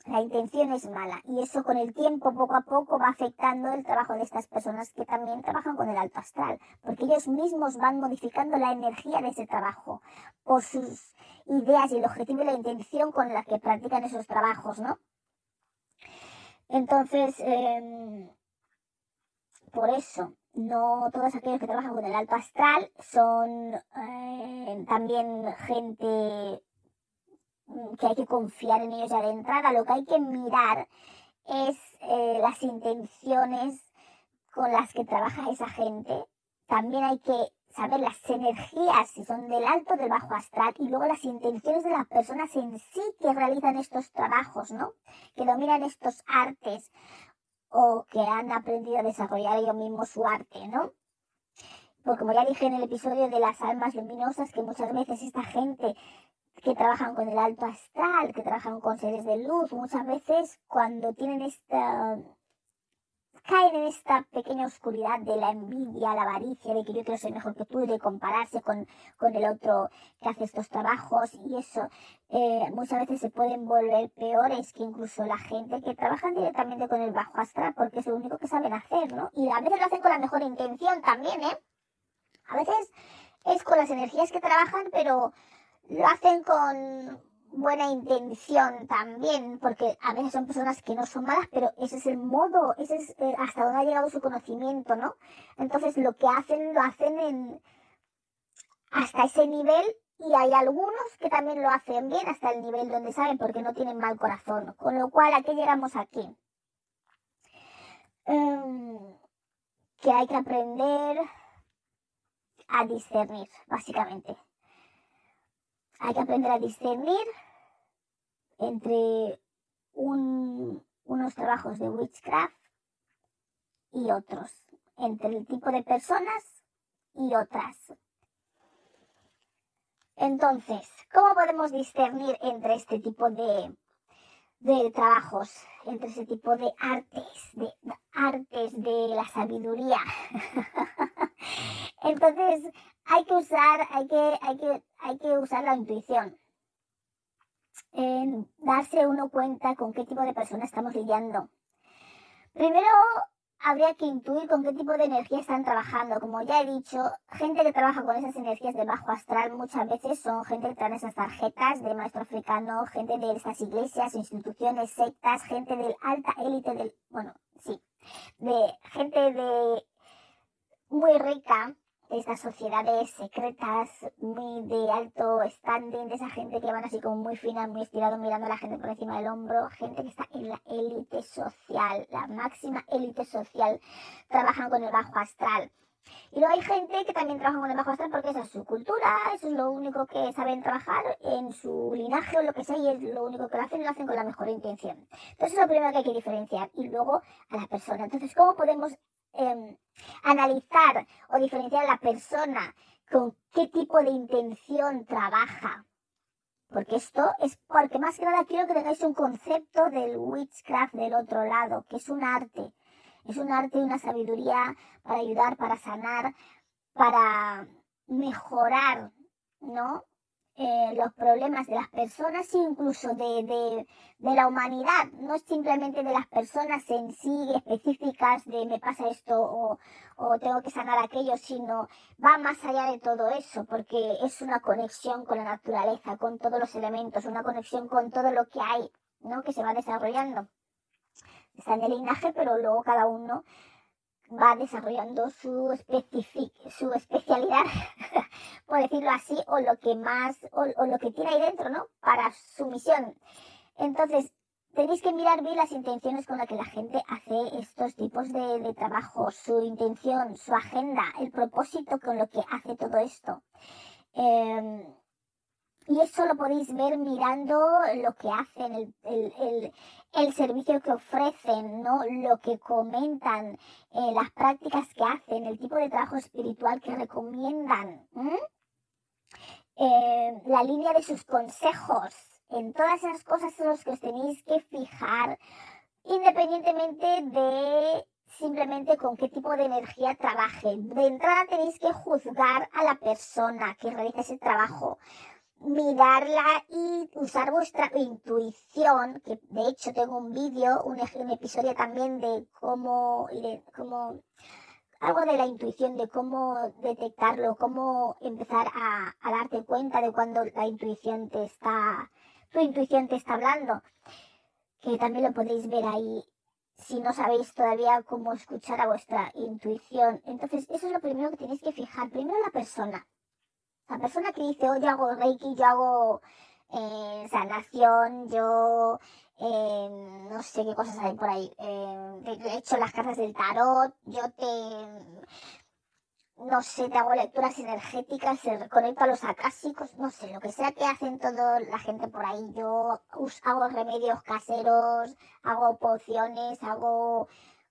La intención es mala y eso con el tiempo, poco a poco, va afectando el trabajo de estas personas que también trabajan con el alto astral, porque ellos mismos van modificando la energía de ese trabajo por sus ideas y el objetivo y la intención con la que practican esos trabajos, ¿no? Entonces, em, por eso, no todos aquellos que trabajan con el alto astral son eh, también gente que hay que confiar en ellos ya de entrada. Lo que hay que mirar es eh, las intenciones con las que trabaja esa gente. También hay que saber las energías, si son del alto o del bajo astral, y luego las intenciones de las personas en sí que realizan estos trabajos, ¿no? Que dominan estos artes o que han aprendido a desarrollar ellos mismos su arte, ¿no? Porque como ya dije en el episodio de las almas luminosas, que muchas veces esta gente que trabajan con el alto astral, que trabajan con seres de luz, muchas veces cuando tienen esta caen en esta pequeña oscuridad de la envidia, la avaricia, de que yo quiero ser mejor que tú, de compararse con, con el otro que hace estos trabajos y eso eh, muchas veces se pueden volver peores que incluso la gente que trabaja directamente con el bajo astral porque es lo único que saben hacer, ¿no? Y a veces lo hacen con la mejor intención también, ¿eh? A veces es con las energías que trabajan, pero lo hacen con buena intención también, porque a veces son personas que no son malas, pero ese es el modo, ese es eh, hasta donde ha llegado su conocimiento, ¿no? Entonces lo que hacen, lo hacen en hasta ese nivel y hay algunos que también lo hacen bien hasta el nivel donde saben porque no tienen mal corazón. Con lo cual, ¿a qué llegamos aquí? Em, que hay que aprender a discernir, básicamente. Hay que aprender a discernir entre unos trabajos de witchcraft y otros, entre el tipo de personas y otras. Entonces, ¿cómo podemos discernir entre este tipo de, trabajos, entre ese tipo de artes, artes de la sabiduría? Entonces, hay que usar, hay que, hay que, hay que usar la intuición en darse uno cuenta con qué tipo de persona estamos lidiando. Primero, habría que intuir con qué tipo de energía están trabajando. Como ya he dicho, gente que trabaja con esas energías de bajo astral muchas veces son gente que trae esas tarjetas de maestro africano, gente de estas iglesias, instituciones, sectas, gente de alta élite del, bueno, sí, de gente de muy rica de estas sociedades secretas muy de alto standing, de esa gente que van así como muy fina, muy estirado, mirando a la gente por encima del hombro, gente que está en la élite social, la máxima élite social, trabajan con el bajo astral. Y luego hay gente que también trabaja con el bajo astral porque esa es su cultura, eso es lo único que saben trabajar en su linaje o lo que sea y es lo único que lo hacen lo hacen con la mejor intención. Entonces eso es lo primero que hay que diferenciar y luego a la persona. Entonces, ¿cómo podemos em, analizar o diferenciar a la persona con qué tipo de intención trabaja? Porque esto es porque más que nada quiero que tengáis un concepto del witchcraft del otro lado, que es un arte es un arte y una sabiduría para ayudar, para sanar, para mejorar, ¿no? Eh, los problemas de las personas, incluso de, la humanidad, no simplemente de las personas en sí específicas de me pasa esto o, o, tengo que sanar aquello, sino va más allá de todo eso, porque es una conexión con la naturaleza, con todos los elementos, una conexión con todo lo que hay, ¿no? Que se va desarrollando está en el linaje, pero luego cada uno va desarrollando su, su especialidad, por decirlo así, o lo que más, o, lo que tiene ahí dentro, ¿no? Para su misión. Entonces, tenéis que mirar bien las intenciones con las que la gente hace estos tipos de, de trabajo, su intención, su agenda, el propósito con lo que hace todo esto. Eh, y eso lo podéis ver mirando lo que hacen, el, el, el, servicio que ofrecen, ¿no? Lo que comentan, eh, las prácticas que hacen, el tipo de trabajo espiritual que recomiendan, eh, la línea de sus consejos. En todas esas cosas son los que os tenéis que fijar, independientemente de simplemente con qué tipo de energía trabajen. De entrada tenéis que juzgar a la persona que realiza ese trabajo mirarla y usar vuestra intuición, que de hecho tengo un vídeo, un, episodio también de cómo, cómo, algo de la intuición, de cómo detectarlo, cómo empezar a, a darte cuenta de cuando la intuición te está, tu intuición te está hablando, que también lo podéis ver ahí si no sabéis todavía cómo escuchar a vuestra intuición. Entonces, eso es lo primero que tenéis que fijar. Primero la persona la persona que dice, oh, yo hago Reiki, yo hago eh, sanación, yo eh, no sé qué cosas hay por ahí. Eh, he hecho las cartas del tarot, yo te, no sé, te hago lecturas energéticas, se conecto a los acásicos, no sé, lo que sea que hacen toda la gente por ahí. Yo hago remedios caseros, hago pociones, hago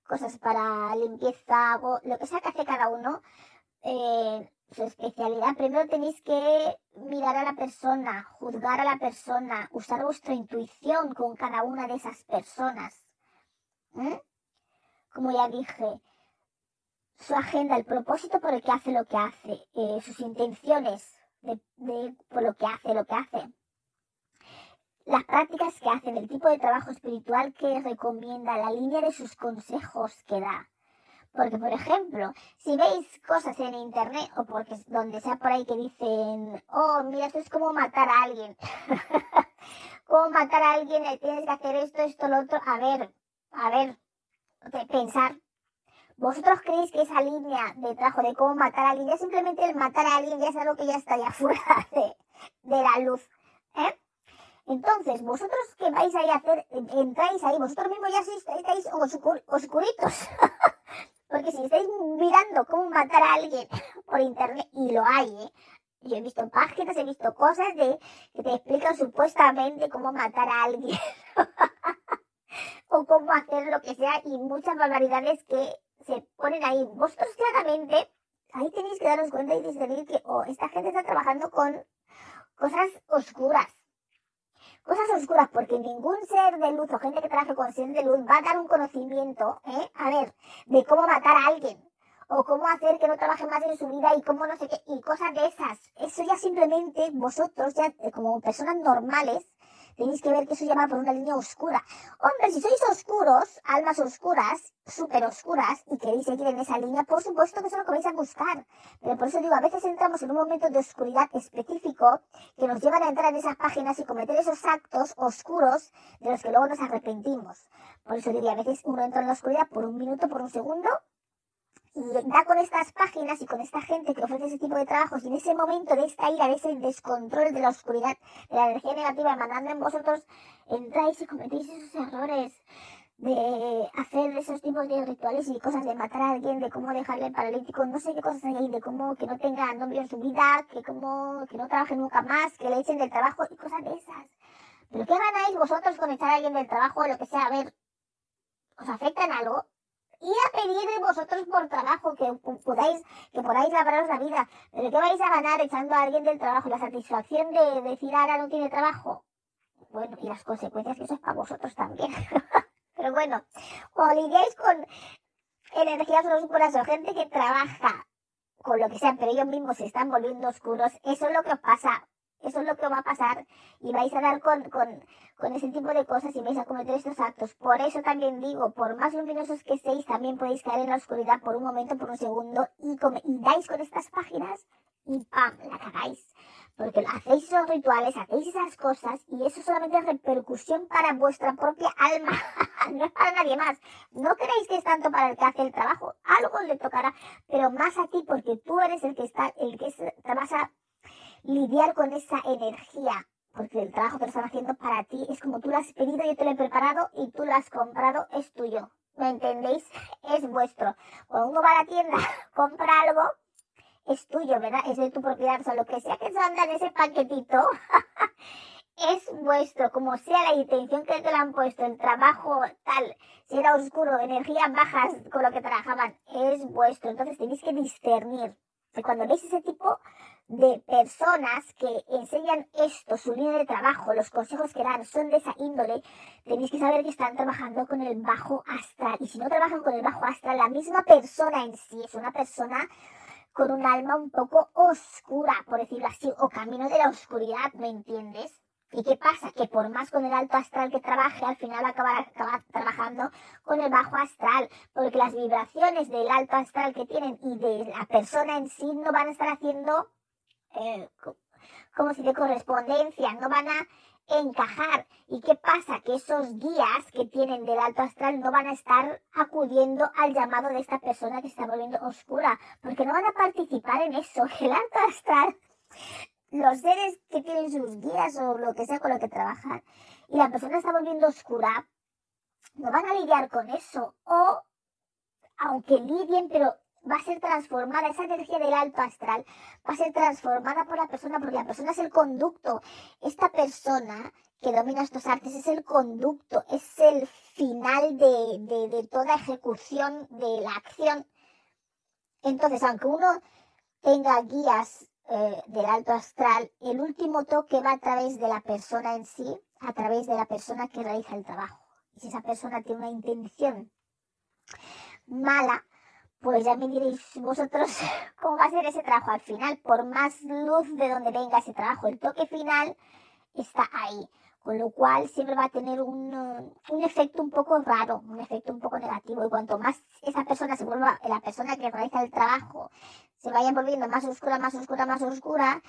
cosas para limpieza, hago lo que sea que hace cada uno. Eh, su especialidad, primero tenéis que mirar a la persona, juzgar a la persona, usar vuestra intuición con cada una de esas personas. Como ya dije, su agenda, el propósito por el que hace lo que hace, eh, sus intenciones de, por lo que hace lo que hace, las prácticas que hacen, el tipo de trabajo espiritual que recomienda, la línea de sus consejos que da. Porque, por ejemplo, si veis cosas en internet o porque donde sea por ahí que dicen, oh, mira, esto es como matar a alguien. como matar a alguien, eh, tienes que hacer esto, esto, lo otro. A ver, a ver, pensar. ¿Vosotros creéis que esa línea de trabajo de cómo matar a alguien, ya simplemente el matar a alguien ya es algo que ya está ya fuera de, de la luz? ¿Eh? Entonces, vosotros que vais ahí a hacer, entráis ahí, vosotros mismos ya estáis oscuritos. Porque si estáis mirando cómo matar a alguien por internet, y lo hay, ¿eh? Yo he visto páginas, he visto cosas de que te explican supuestamente cómo matar a alguien. o cómo hacer lo que sea y muchas barbaridades que se ponen ahí. Vosotros claramente, ahí tenéis que daros cuenta y discernir que oh, esta gente está trabajando con cosas oscuras cosas oscuras, porque ningún ser de luz o gente que trabaje con ser de luz va a dar un conocimiento, ¿eh? A ver, de cómo matar a alguien, o cómo hacer que no trabaje más en su vida y cómo no sé qué, y cosas de esas. Eso ya simplemente vosotros, ya eh, como personas normales, tenéis que ver que eso llama por una línea oscura. Hombre, si sois oscuros, almas oscuras, súper oscuras, y queréis seguir en esa línea, por supuesto que eso lo que vais a buscar. Pero por eso digo, a veces entramos en un momento de oscuridad específico que nos llevan a entrar en esas páginas y cometer esos actos oscuros de los que luego nos arrepentimos. Por eso diría, a veces uno entra en la oscuridad por un minuto, por un segundo, y da con estas páginas y con esta gente que ofrece ese tipo de trabajos y en ese momento de esta ira, de ese descontrol de la oscuridad, de la energía negativa emanando en vosotros, entráis y cometéis esos errores de hacer esos tipos de rituales y cosas de matar a alguien, de cómo dejarle paralítico, no sé qué cosas hay de cómo que no tenga novio en su vida, que como que no trabaje nunca más, que le echen del trabajo y cosas de esas. Pero ¿qué ganáis vosotros con echar a alguien del trabajo o lo que sea? A ver, ¿os afecta en algo? Y a pedir de vosotros por trabajo que podáis, que podáis labraros la vida. Pero ¿qué vais a ganar echando a alguien del trabajo? La satisfacción de decir ahora no tiene trabajo. Bueno, y las consecuencias que eso es para vosotros también. Pero bueno, cuando lidiáis con energías oscuras o gente que trabaja con lo que sea, pero ellos mismos se están volviendo oscuros, eso es lo que os pasa. Eso es lo que va a pasar y vais a dar con, con, con, ese tipo de cosas y vais a cometer estos actos. Por eso también digo, por más luminosos que seáis, también podéis caer en la oscuridad por un momento, por un segundo y, y dais con estas páginas y ¡pam! la cagáis. Porque hacéis esos rituales, hacéis esas cosas y eso solamente es repercusión para vuestra propia alma, no es para nadie más. No creéis que es tanto para el que hace el trabajo, algo le tocará, pero más a ti porque tú eres el que está, el que te vas a lidiar con esa energía, porque el trabajo que lo están haciendo para ti es como tú lo has pedido, yo te lo he preparado y tú lo has comprado, es tuyo. ¿Me entendéis? Es vuestro. Cuando uno va a la tienda, compra algo, es tuyo, ¿verdad? Es de tu propiedad. O sea, lo que sea que anda en ese paquetito, es vuestro, como sea la intención que te lo han puesto, el trabajo tal, si era oscuro, energías bajas con lo que trabajaban, es vuestro. Entonces tenéis que discernir. Cuando veis ese tipo de personas que enseñan esto, su línea de trabajo, los consejos que dan son de esa índole, tenéis que saber que están trabajando con el bajo astral. Y si no trabajan con el bajo astral, la misma persona en sí es una persona con un alma un poco oscura, por decirlo así, o camino de la oscuridad, ¿me entiendes? ¿Y qué pasa? Que por más con el alto astral que trabaje, al final va a acabar, trabajando con el bajo astral, porque las vibraciones del alto astral que tienen y de la persona en sí no van a estar haciendo eh, como si de correspondencia, no van a encajar. ¿Y qué pasa? Que esos guías que tienen del alto astral no van a estar acudiendo al llamado de esta persona que está volviendo oscura, porque no van a participar en eso. El alto astral, los seres que tienen sus guías o lo que sea con lo que trabajan, y la persona está volviendo oscura, no van a lidiar con eso. O, aunque lidien, pero va a ser transformada, esa energía del alto astral va a ser transformada por la persona, porque la persona es el conducto. Esta persona que domina estos artes es el conducto, es el final de, de, toda ejecución de la acción. Entonces, aunque uno tenga guías eh, del alto astral, el último toque va a través de la persona en sí, a través de la persona que realiza el trabajo. Y si esa persona tiene una intención mala, pues ya me diréis vosotros cómo va a ser ese trabajo al final, por más luz de donde venga ese trabajo, el toque final está ahí, con lo cual siempre va a tener un, un efecto un poco raro, un efecto un poco negativo, y cuanto más esa persona se vuelva, la persona que realiza el trabajo, se vaya volviendo más oscura, más oscura, más oscura,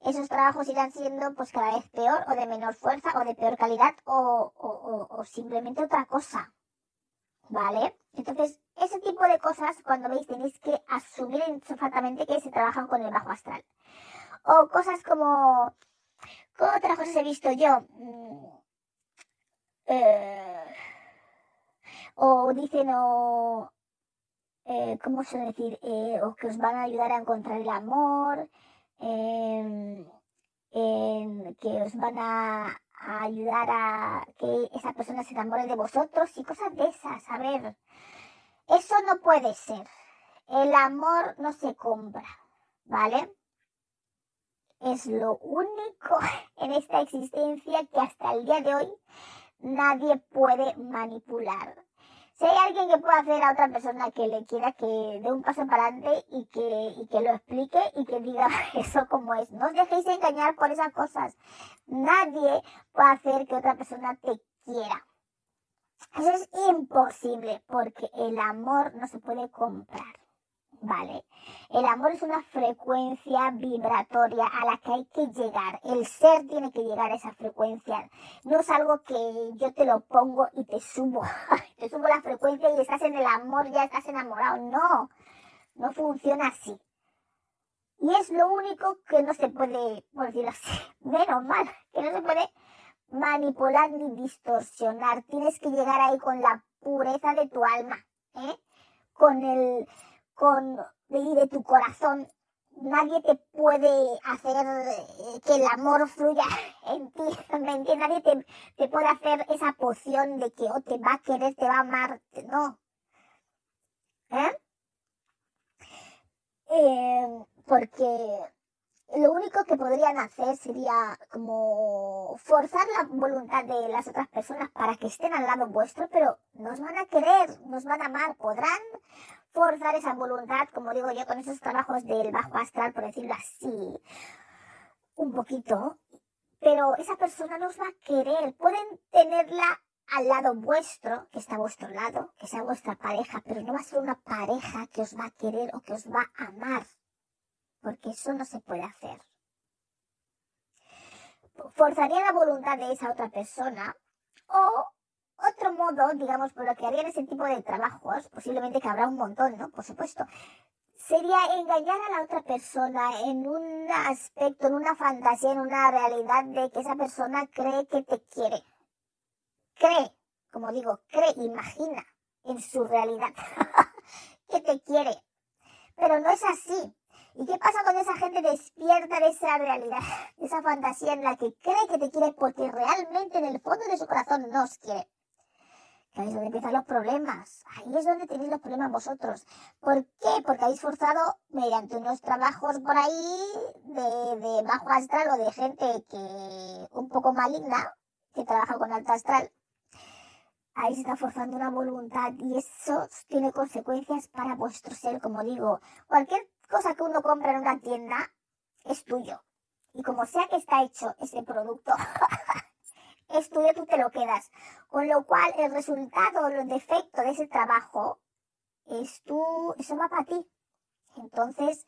esos trabajos irán siendo pues cada vez peor o de menor fuerza o de peor calidad o, o, o simplemente otra cosa. ¿Vale? Entonces, ese tipo de cosas, cuando veis, tenéis que asumir insofactamente que se trabajan con el bajo astral. O cosas como, ¿qué otras cosas he visto yo? Mm, eh, o dicen, o, eh, ¿cómo suele decir? Eh, o que os van a ayudar a encontrar el amor, em, que os van a, a ayudar a que esa persona se enamore de vosotros y cosas de esas. A ver, eso no puede ser. El amor no se compra, ¿vale? Es lo único en esta existencia que hasta el día de hoy nadie puede manipular. Si hay alguien que pueda hacer a otra persona que le quiera que dé un paso para adelante y que, y que lo explique y que diga eso como es. No os dejéis engañar por esas cosas. Nadie puede hacer que otra persona te quiera. Eso es imposible porque el amor no se puede comprar. ¿Vale? El amor es una frecuencia vibratoria a la que hay que llegar. El ser tiene que llegar a esa frecuencia. No es algo que yo te lo pongo y te subo. te subo la frecuencia y estás en el amor, ya estás enamorado. No. no funciona así. Y es lo único que no se puede, por decirlo así, menos mal, que no se puede manipular ni distorsionar. Tienes que llegar ahí con la pureza de tu alma, ¿eh? con el, con, de tu corazón. Nadie te puede hacer eh, que el amor fluya en ti. Nadie te, puede hacer esa poción de que oh, te va a querer, te va a amar, no. ¿Eh? Eh, porque lo único que podrían hacer sería como forzar la voluntad de las otras personas para que estén al lado vuestro, pero nos van a querer, nos van a amar, podrán forzar esa voluntad, como digo yo, con esos trabajos del bajo astral, por decirlo así, un poquito, pero esa persona nos va a querer, pueden tenerla al lado vuestro, que está a vuestro lado, que sea vuestra pareja, pero no va a ser una pareja que os va a querer o que os va a amar porque eso no se puede hacer. Forzaría la voluntad de esa otra persona o otro modo, digamos, por lo que harían ese tipo de trabajos, posiblemente que habrá un montón, ¿no? Por supuesto, sería engañar a la otra persona en un aspecto, en una fantasía, en una realidad de que esa persona cree que te quiere. Cree, como digo, cree, imagina en su realidad que te quiere. Pero no es así. ¿Y qué pasa con esa gente despierta de esa realidad, de esa fantasía en la que cree que te quiere porque realmente en el fondo de su corazón no os quiere? Ahí es donde empiezan los problemas. Ahí es donde tenéis los problemas vosotros. ¿Por qué? Porque habéis forzado mediante unos trabajos por ahí de, bajo astral o de gente que un poco maligna, que trabaja con alto astral. Ahí se está forzando una voluntad y eso tiene consecuencias para vuestro ser, como digo. Cualquier cosa que uno compra en una tienda es tuyo. Y como sea que está hecho ese producto, es tuyo, tú te lo quedas. Con lo cual, el resultado, el defecto de ese trabajo, es tú, eso va para ti. Entonces,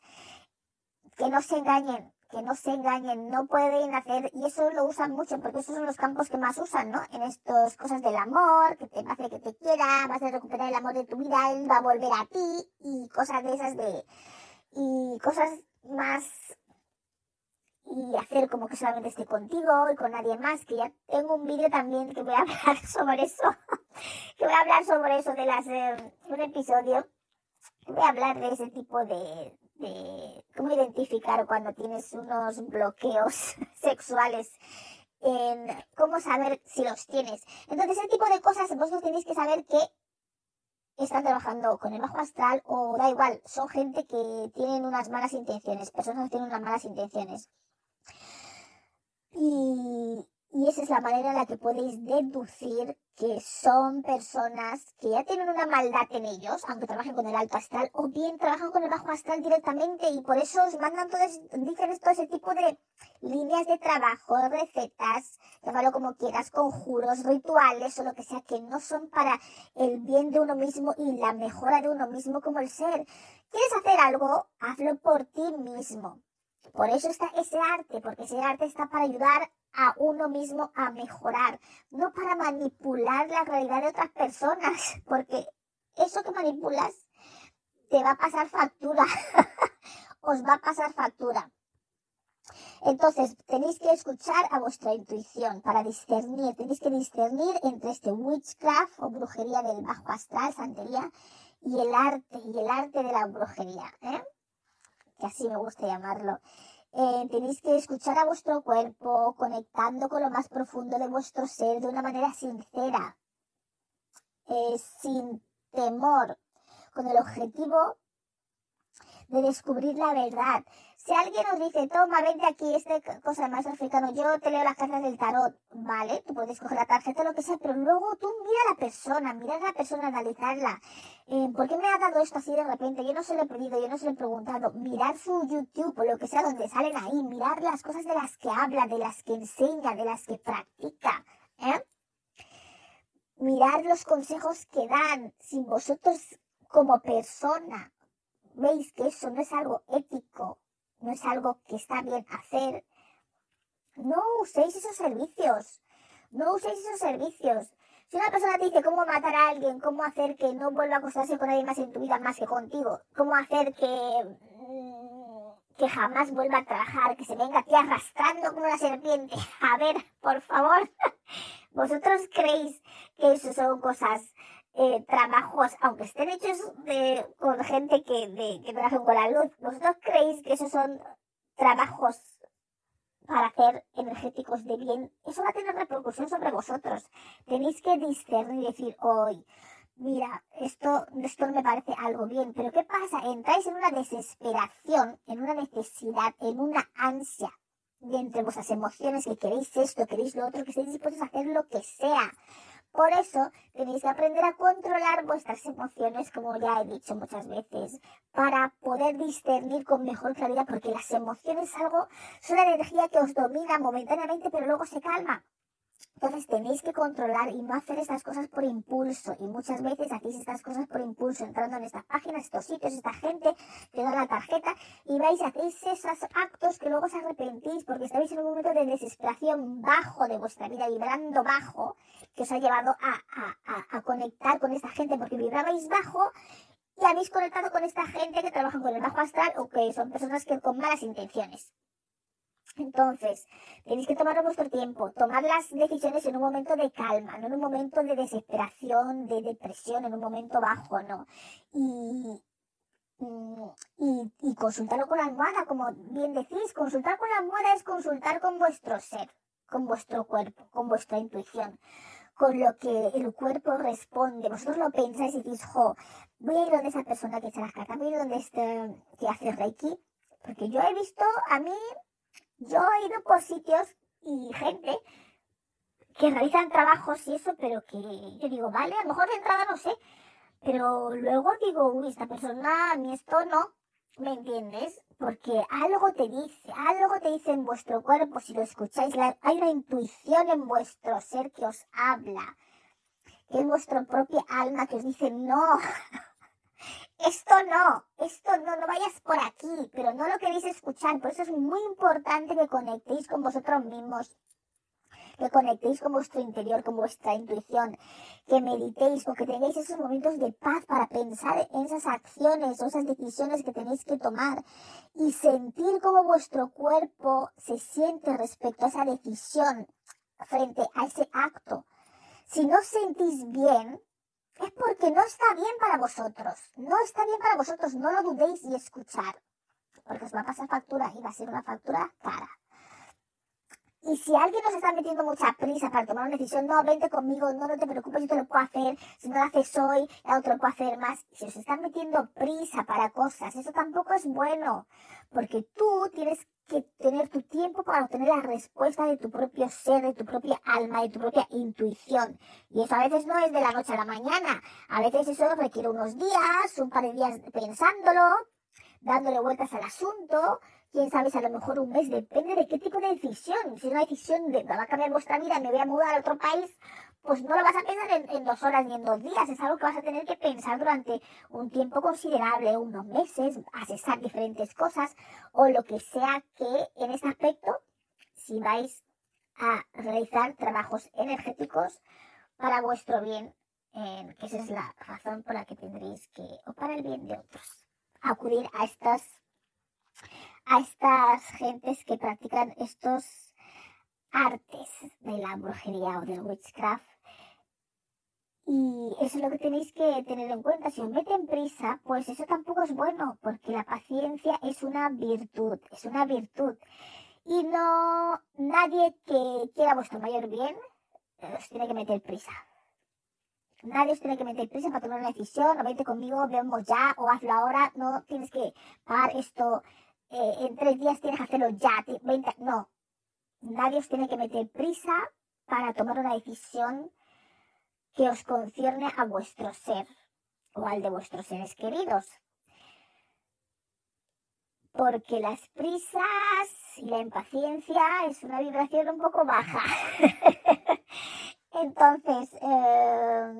que no se engañen, que no se engañen, no pueden hacer, y eso lo usan mucho, porque esos son los campos que más usan, ¿no? En estas cosas del amor, que te hacer que te quiera, vas a recuperar el amor de tu vida, él va a volver a ti, y cosas de esas de, y cosas más y hacer como que solamente esté contigo y con nadie más, que ya tengo un vídeo también que voy a hablar sobre eso, que voy a hablar sobre eso de las, eh, un episodio, voy a hablar de ese tipo de, de cómo identificar cuando tienes unos bloqueos sexuales, en cómo saber si los tienes. Entonces, ese tipo de cosas vosotros tenéis que saber que están trabajando con el bajo astral o da igual, son gente que tienen unas malas intenciones, personas que tienen unas malas intenciones. Y, esa es la manera en la que podéis deducir que son personas que ya tienen una maldad en ellos, aunque trabajen con el alto astral, o bien trabajan con el bajo astral directamente y por eso os mandan todo dicen todo ese tipo de líneas de trabajo, recetas, llámalo como quieras, conjuros, rituales o lo que sea, que no son para el bien de uno mismo y la mejora de uno mismo como el ser. ¿Quieres hacer algo? Hazlo por ti mismo. Por eso está ese arte, porque ese arte está para ayudar a uno mismo a mejorar, no para manipular la realidad de otras personas, porque eso que manipulas te va a pasar factura, os va a pasar factura. Entonces, tenéis que escuchar a vuestra intuición para discernir, tenéis que discernir entre este witchcraft o brujería del bajo astral, santería, y el arte, y el arte de la brujería, ¿eh? Que así me gusta llamarlo. Eh, tenéis que escuchar a vuestro cuerpo, conectando con lo más profundo de vuestro ser de una manera sincera, eh, sin temor, con el objetivo de descubrir la verdad, si alguien nos dice, toma, vente aquí, esta cosa más africano, yo te leo las cartas del tarot, vale, tú puedes coger la tarjeta, lo que sea, pero luego tú mira a la persona, mira a la persona, analizarla. Eh, ¿Por qué me ha dado esto así de repente? Yo no se lo he pedido, yo no se lo he preguntado. Mirar su YouTube o lo que sea donde salen ahí, mirar las cosas de las que habla, de las que enseña, de las que practica. ¿eh? Mirar los consejos que dan, sin vosotros como persona veis que eso no es algo ético, no es algo que está bien hacer, no uséis esos servicios. No uséis esos servicios. Si una persona te dice cómo matar a alguien, cómo hacer que no vuelva a acostarse con nadie más en tu vida más que contigo, cómo hacer que, mm, que jamás vuelva a trabajar, que se venga aquí arrastrando como una serpiente. A ver, por favor, ¿vosotros creéis que eso son cosas eh, trabajos, aunque estén hechos de, con gente que, de, que trabaja con la luz, ¿vosotros creéis que esos son trabajos para hacer energéticos de bien? Eso va a tener repercusión sobre vosotros. Tenéis que discernir y decir, hoy, mira, esto, esto me parece algo bien, pero ¿qué pasa? Entráis en una desesperación, en una necesidad, en una ansia de entre vuestras emociones que queréis esto, queréis lo otro, que estéis dispuestos a hacer lo que sea por eso tenéis que aprender a controlar vuestras emociones, como ya he dicho muchas veces, para poder discernir con mejor claridad, porque las emociones es algo, son una energía que os domina momentáneamente, pero luego se calma. Entonces tenéis que controlar y no hacer estas cosas por impulso. Y muchas veces hacéis estas cosas por impulso, entrando en estas páginas, estos sitios, esta gente, que da la tarjeta y vais hacéis esos actos que luego os arrepentís porque estáis en un momento de desesperación bajo de vuestra vida, vibrando bajo, que os ha llevado a, a conectar con esta gente porque vibrabais bajo y habéis conectado con esta gente que trabaja con el bajo astral o que son personas que con malas intenciones. Entonces, tenéis que tomar vuestro tiempo, tomar las decisiones en un momento de calma, no en un momento de desesperación, de depresión, en un momento bajo, ¿no? Y, y, y consultarlo con la almohada, como bien decís, consultar con la almohada es consultar con vuestro ser, con vuestro cuerpo, con vuestra intuición, con lo que el cuerpo responde. Vosotros lo pensáis y decís, jo, voy a ir donde esa persona que echa las cartas, voy a ir donde este que hace Reiki, porque yo he visto a mí yo he ido por sitios y gente que realizan trabajos y eso, pero que yo digo, vale, a lo mejor de entrada no sé, pero luego digo, uy, esta persona, a mí esto no, ¿me entiendes? Porque algo te dice, algo te dice en vuestro cuerpo, si lo escucháis, hay una intuición en vuestro ser que os habla, que es vuestro propio alma que os dice, no, esto no, esto no, no vayas por aquí, pero no lo queréis escuchar. Por eso es muy importante que conectéis con vosotros mismos, que conectéis con vuestro interior, con vuestra intuición, que meditéis o que tengáis esos momentos de paz para pensar en esas acciones o esas decisiones que tenéis que tomar y sentir cómo vuestro cuerpo se siente respecto a esa decisión frente a ese acto. Si no sentís bien, es porque no está bien para vosotros. No está bien para vosotros, no lo dudéis y escuchar. Porque os va a pasar factura y va a ser una factura cara. Y si alguien nos está metiendo mucha prisa para tomar una decisión, no, vente conmigo, no, no te preocupes, yo te lo puedo hacer, si no lo haces hoy, el otro lo puedo hacer más. Si os están metiendo prisa para cosas, eso tampoco es bueno, porque tú tienes que tener tu tiempo para obtener la respuesta de tu propio ser, de tu propia alma, de tu propia intuición. Y eso a veces no es de la noche a la mañana, a veces eso requiere unos días, un par de días pensándolo, dándole vueltas al asunto, quién sabe a lo mejor un mes, depende de qué tipo de decisión. Si es una decisión de va a cambiar vuestra vida, me voy a mudar a otro país, pues no lo vas a pensar en, dos horas ni en dos días. Es algo que vas a tener que pensar durante un tiempo considerable, unos meses, asesar diferentes cosas o lo que sea que en este aspecto, si vais a realizar trabajos energéticos para vuestro bien, que esa es la razón por la que tendréis que, o para el bien de otros, acudir a estas a estas gentes que practican estos artes de la brujería o del witchcraft. Y eso es lo que tenéis que tener en cuenta. Si os meten prisa, pues eso tampoco es bueno, porque la paciencia es una virtud, es una virtud. Y no, nadie que quiera vuestro mayor bien os tiene que meter prisa. Nadie os tiene que meter prisa para tomar una decisión, o vete conmigo, vemos ya, o hazlo ahora, no tienes que pagar esto eh, en tres días tienes que hacerlo ya. no, nadie os tiene que meter prisa para tomar una decisión que os concierne a vuestro ser o al de vuestros seres queridos. Porque las prisas y la impaciencia es una vibración un poco baja. entonces, eh,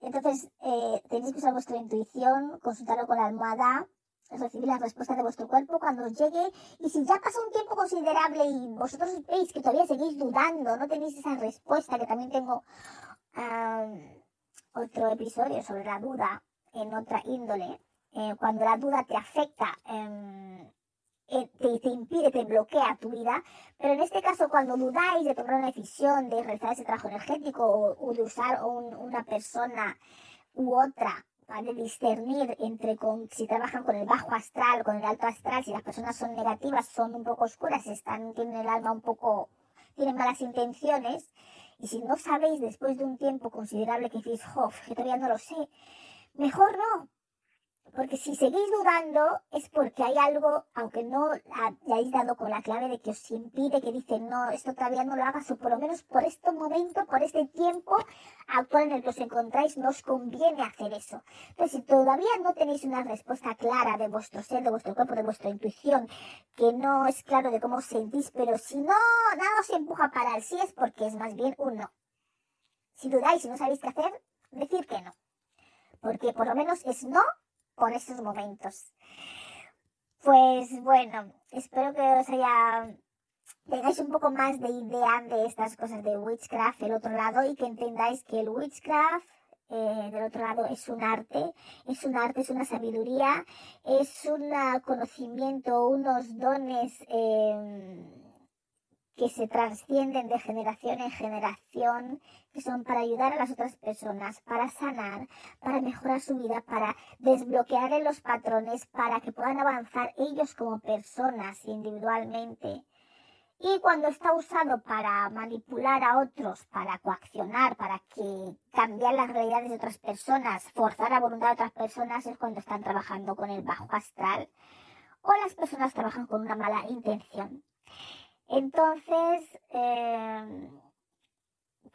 entonces eh, tenéis que usar vuestra intuición, consultarlo con la almohada recibir la respuesta de vuestro cuerpo cuando os llegue y si ya pasa un tiempo considerable y vosotros veis que todavía seguís dudando, no tenéis esa respuesta que también tengo otro episodio sobre la duda en otra índole. Eh, cuando la duda te afecta, em, eh, te, impide, te bloquea tu vida. Pero en este caso, cuando dudáis de tomar una decisión, de realizar ese trabajo energético o, de usar una persona u otra, de discernir entre con, si trabajan con el bajo astral, con el alto astral, si las personas son negativas, son un poco oscuras, están, tienen el alma un poco, tienen malas intenciones, y si no sabéis después de un tiempo considerable que decís, jo, que todavía no lo sé, mejor no, porque si seguís dudando es porque hay algo, aunque no hayáis dado con la clave de que os impide, que dice, no, esto todavía no lo hagas, o por lo menos por este momento, por este tiempo actual en el que os encontráis, no conviene hacer eso. Entonces, si todavía no tenéis una respuesta clara de vuestro ser, de vuestro cuerpo, de vuestra intuición, que no es claro de cómo os sentís, pero si no, nada os empuja para el sí, es porque es más bien un no. Si dudáis y no sabéis qué hacer, decir que no. Porque por lo menos es no por esos momentos. Pues bueno, espero que os haya tengáis un poco más de idea de estas cosas de witchcraft el otro lado y que entendáis que el witchcraft eh, del otro lado es un arte, es un arte, es una sabiduría, es un conocimiento, unos dones eh, que se trascienden de generación en generación, que son para ayudar a las otras personas, para sanar, para mejorar su vida, para desbloquear los patrones, para que puedan avanzar ellos como personas individualmente. Y cuando está usado para manipular a otros, para coaccionar, para que cambiar las realidades de otras personas, forzar la voluntad de otras personas, es cuando están trabajando con el bajo astral o las personas trabajan con una mala intención. Entonces, em,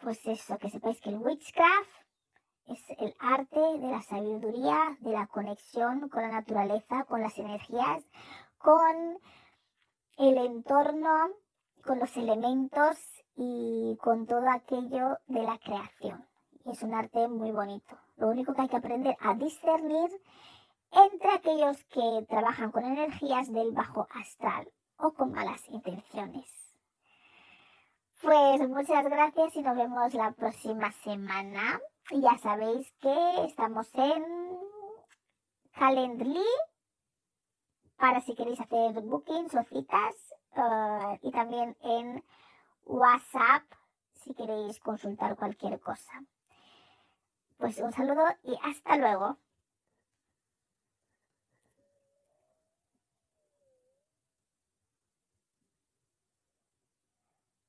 pues eso, que sepáis que el witchcraft es el arte de la sabiduría, de la conexión con la naturaleza, con las energías, con el entorno, con los elementos y con todo aquello de la creación. es un arte muy bonito. Lo único que hay que aprender a discernir entre aquellos que trabajan con energías del bajo astral o con malas intenciones. Pues muchas gracias y nos vemos la próxima semana. Ya sabéis que estamos en Calendly para si queréis hacer bookings o citas eh, y también en WhatsApp si queréis consultar cualquier cosa. Pues un saludo y hasta luego.